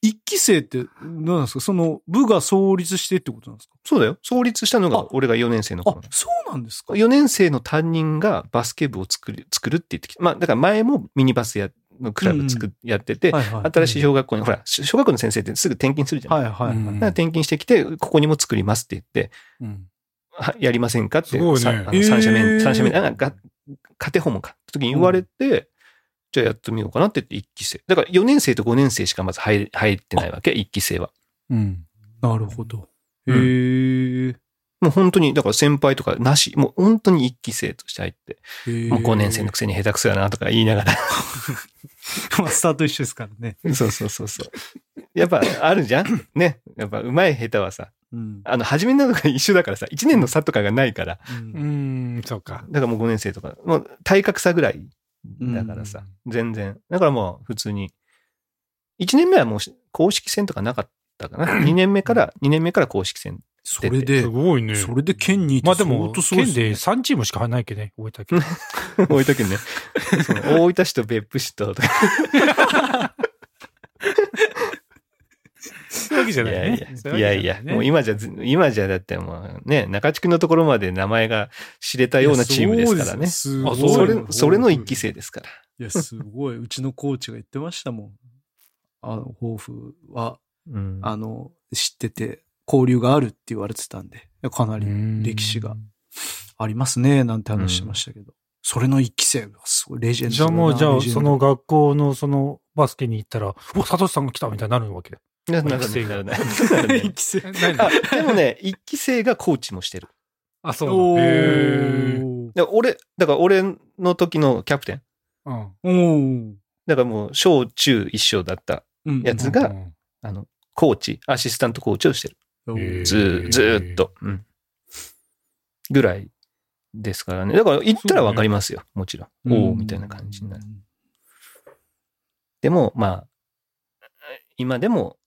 一期生って何なんですか？その部が創立してってことなんですか？そうだよ。創立したのあが俺が4年生のあ頃。、そうなんですか？4年生の担任がバスケ部を作る、作るって言ってきた。まあ、だから前もミニバスや、のクラブ作っ、やってて、はいはい。新しい小学校に、ほら、小学校の先生ってすぐ転勤するじゃん。はいはいはい。うんだから転勤してきて、ここにも作りますって言って、うんはやりませんかって、三者面、三者面、あが家庭訪問か。時に言われて、じゃあやってみようかなって言って一期生。だから4年生と5年生しかまず入入ってないわけ、一期生は。うん。なるほど。へうんえ。もう本当に、だから先輩とかなし、もう本当に一期生として入って、もう5年生のくせに下手くそやなとか言いながら。まあ、スタート一緒ですからね。そうそうそうそう。やっぱあるじゃん？ね。やっぱ上手い下手はさ、うん。あの、初めのが一緒だからさ、1年の差とかがないから、ううんん、そうか。だからもう5年生とか、もう体格差ぐらいだからさ、全然。だからもう普通に、1年目はもう公式戦とかなかったかな。2年目から、2年目から公式戦。それで、すごいね。それで県にいてまあでも、すごい県ですねで3チームしか入らないけどね、大分県。大分県ね。大分市と別府市と、そういうわけじゃないね。いやいや、もう今じゃず、今じゃだってもうね、中地区のところまで名前が知れたようなチームですからね。すごいあそれそれの一期生ですから。いや、すごい。うちのコーチが言ってましたもん。あの、抱負は、うん。あの、知ってて、交流があるって言われてたんで、かなり歴史がありますね、なんて話してましたけど。それの一期生がすごいレジェンドじゃあもう、じゃあ、その学校のそのバスケに行ったら、お、サトシさんが来たみたいになるわけ？だ。なな育成がなななな一期生。あ、でもね、一期生がコーチもしてる。あ、そおうなんだ。へーー。で俺、だから俺の時のキャプテン。うん。だからもう小中一緒だった、うんやつがうんあの、コーチ、アシスタントコーチをしてる。ずー、ずーっと。うん。ぐらいですからね。だから行ったらわかりますよ。もちろん。おおみたいな感じになる。。でも、まあ、今でも、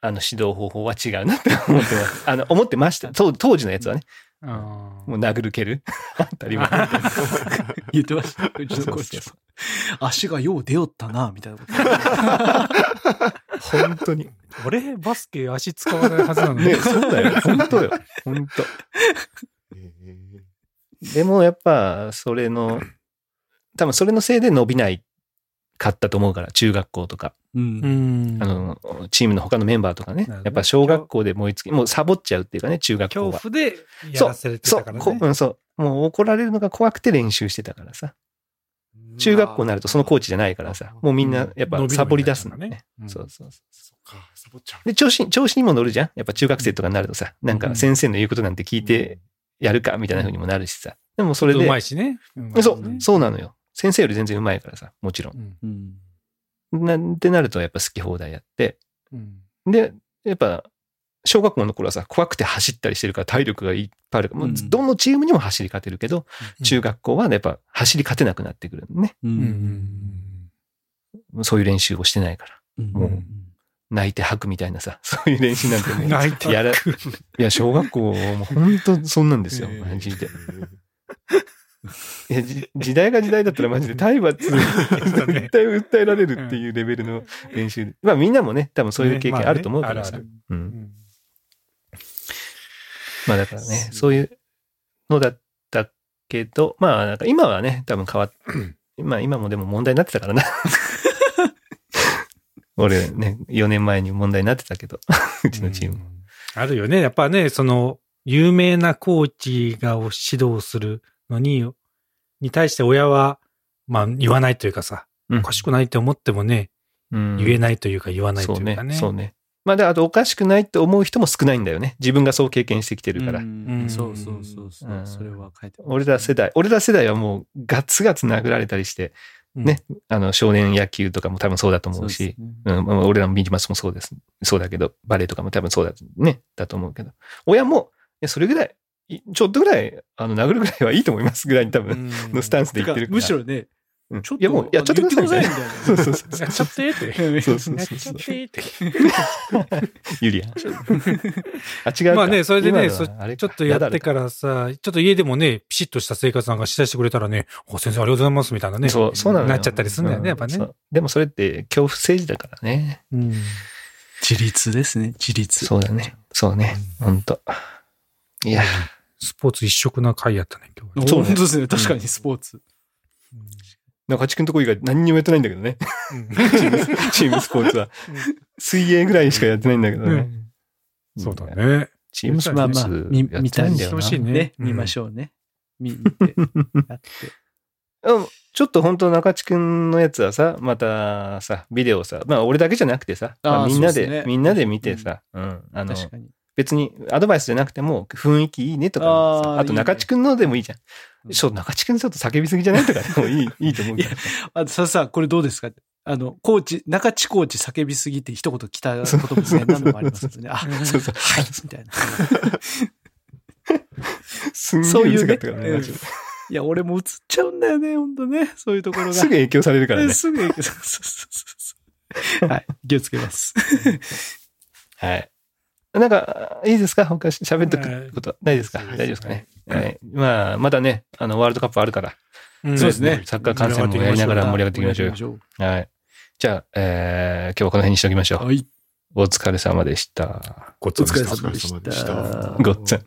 あの、指導方法は違うなって思ってます。あの、思ってました。当当時のやつはね。あもう殴る蹴る？当たり前。言ってました。うちのコーチ足がよう出よったな、みたいなこと。本当に。俺、バスケ足使わないはずなのに。ね、そうだよ。本当よ。本当。でもやっぱ、それの、多分それのせいで伸びないかったと思うから、中学校とか、う。うんん。あの、チームの他のメンバーとかね。やっぱ小学校で燃え尽き、もうサボっちゃうっていうかね、中学校は。恐怖でやらせれてそう、たからね。こうん、そう。もう怒られるのが怖くて練習してたからさ。中学校になるとそのコーチじゃないからさ、もうみんなやっぱサボり出すのね。うんそうそうそう。か、サボっちゃう。で、調子に、調子にも乗るじゃんやっぱ中学生とかになるとさ、なんか先生の言うことなんて聞いてやるかみたいな風にもなるしさ。でもそれでうま、いしね。そう、そうなのよ。先生より全然うまいからさ、もちろん。うん。うん。なんてなるとやっぱ好き放題やって。うん。で、やっぱ、小学校の頃はさ、怖くて走ったりしてるから体力がいっぱいあるから、もううんどのチームにも走り勝てるけど、中学校はやっぱ走り勝てなくなってくるのね。ううんん。そういう練習をしてないから。うんもう泣いて吐くみたいなさ、そういう練習なんてうん。もう泣いてやら、いや、小学校も本当そんなんですよ、えーマジで。いやじ時代が時代だったらマジで体罰ね絶対訴えられるっていうレベルの練習で。まあみんなもね、多分そういう経験あると思うからさ。ねまあねう。うんんまあだからね、そういうのだったけど、まあなんか今はね、多分変わっ、まあ今もでも問題になってたからな。俺ね、4年前に問題になってたけど、うちのチーム。あるよね。やっぱね、その、有名なコーチがを指導するのに、に対して親は、まあ言わないというかさ、うん。おかしくないって思ってもね、うん。言えないというか言わないというかね。そうね。まあで、あとおかしくないって思う人も少ないんだよね。自分がそう経験してきてるから。うん。そうそうそうそう。う。ん。それは書いて俺ら世代、俺ら世代はもうガツガツ殴られたりして、うん。ね、あの少年野球とかも多分そうだと思うし、うん、まあ俺らもミニマスもそうです。そうだけど、バレエとかも多分そうだ、ね、だと思うけど、親も、いや、それぐらい、いちょっとぐらい、あの、殴るぐらいはいいと思いますぐらいに多分、のスタンスで言ってるから。むしろね、うん、ちょっと、いや、もう、やっちゃってくださいみたいな。言そうそうそうやっちゃってって。てそうそうやっ。ちゃってって。ユリアン。あ、違うか。まあね、それでね、ちょっとやってからさ、ちょっと家でもね、ピシッとした生活なんかしだしてくれたらね、お先生ありがとうございますみたいなね。そう、そうなのよなっちゃったりするんだよね、やっぱねでもそれって恐怖政治だからね。うん。自立ですね、自立。そうだね。そうね。ほんと。いや、スポーツ一色な回やったね、今日は。そうね本当ですね。確かにスポーツ。中地君とこ以外何にもやってないんだけどね。うんチームチームスポーツは。水泳ぐらいしかやってないんだけどね。そうだね。チームスポまあまあーツ、見、やって見たんだよな。ねね。うん見ましょうね。見見て、やって。うんちょっと本当中地君のやつはさ、またさ、ビデオさ、まあ俺だけじゃなくてさ、まあーあみんなで、ねみんなで見てさ、うん、あの、確かに。別にアドバイスじゃなくても雰囲気いいねとかさ、あーあと中地君のでもいいじゃん。うんそう、中地君ちょっと叫びすぎじゃないとかでもいい、いいと思うけど。あ、ささ、これどうですか？あの、コーチ、中地コーチ叫びすぎて一言来たこともね、何度もありますね。あ、そうそう。はい、みたいな。すんげえそういうねうるさかったからね、いや、俺も映っちゃうんだよね、ほんとね。そういうところが。すぐ影響されるからね。すぐ影響そうそうそうそうはい、気をつけます。はい。なんか、いいですか？他喋っとはいくこと。ないですか？大丈夫ですかね？はい。まあ、まだね、あの、ワールドカップあるから。うんそうですねサッカー観戦もやりながら盛り上がっていきましょうはい。じゃあ、えー、今日はこの辺にしておきましょう。はい。お疲れ様でした。ごっつんでした様でした。お疲れ様でしたごっつぁん。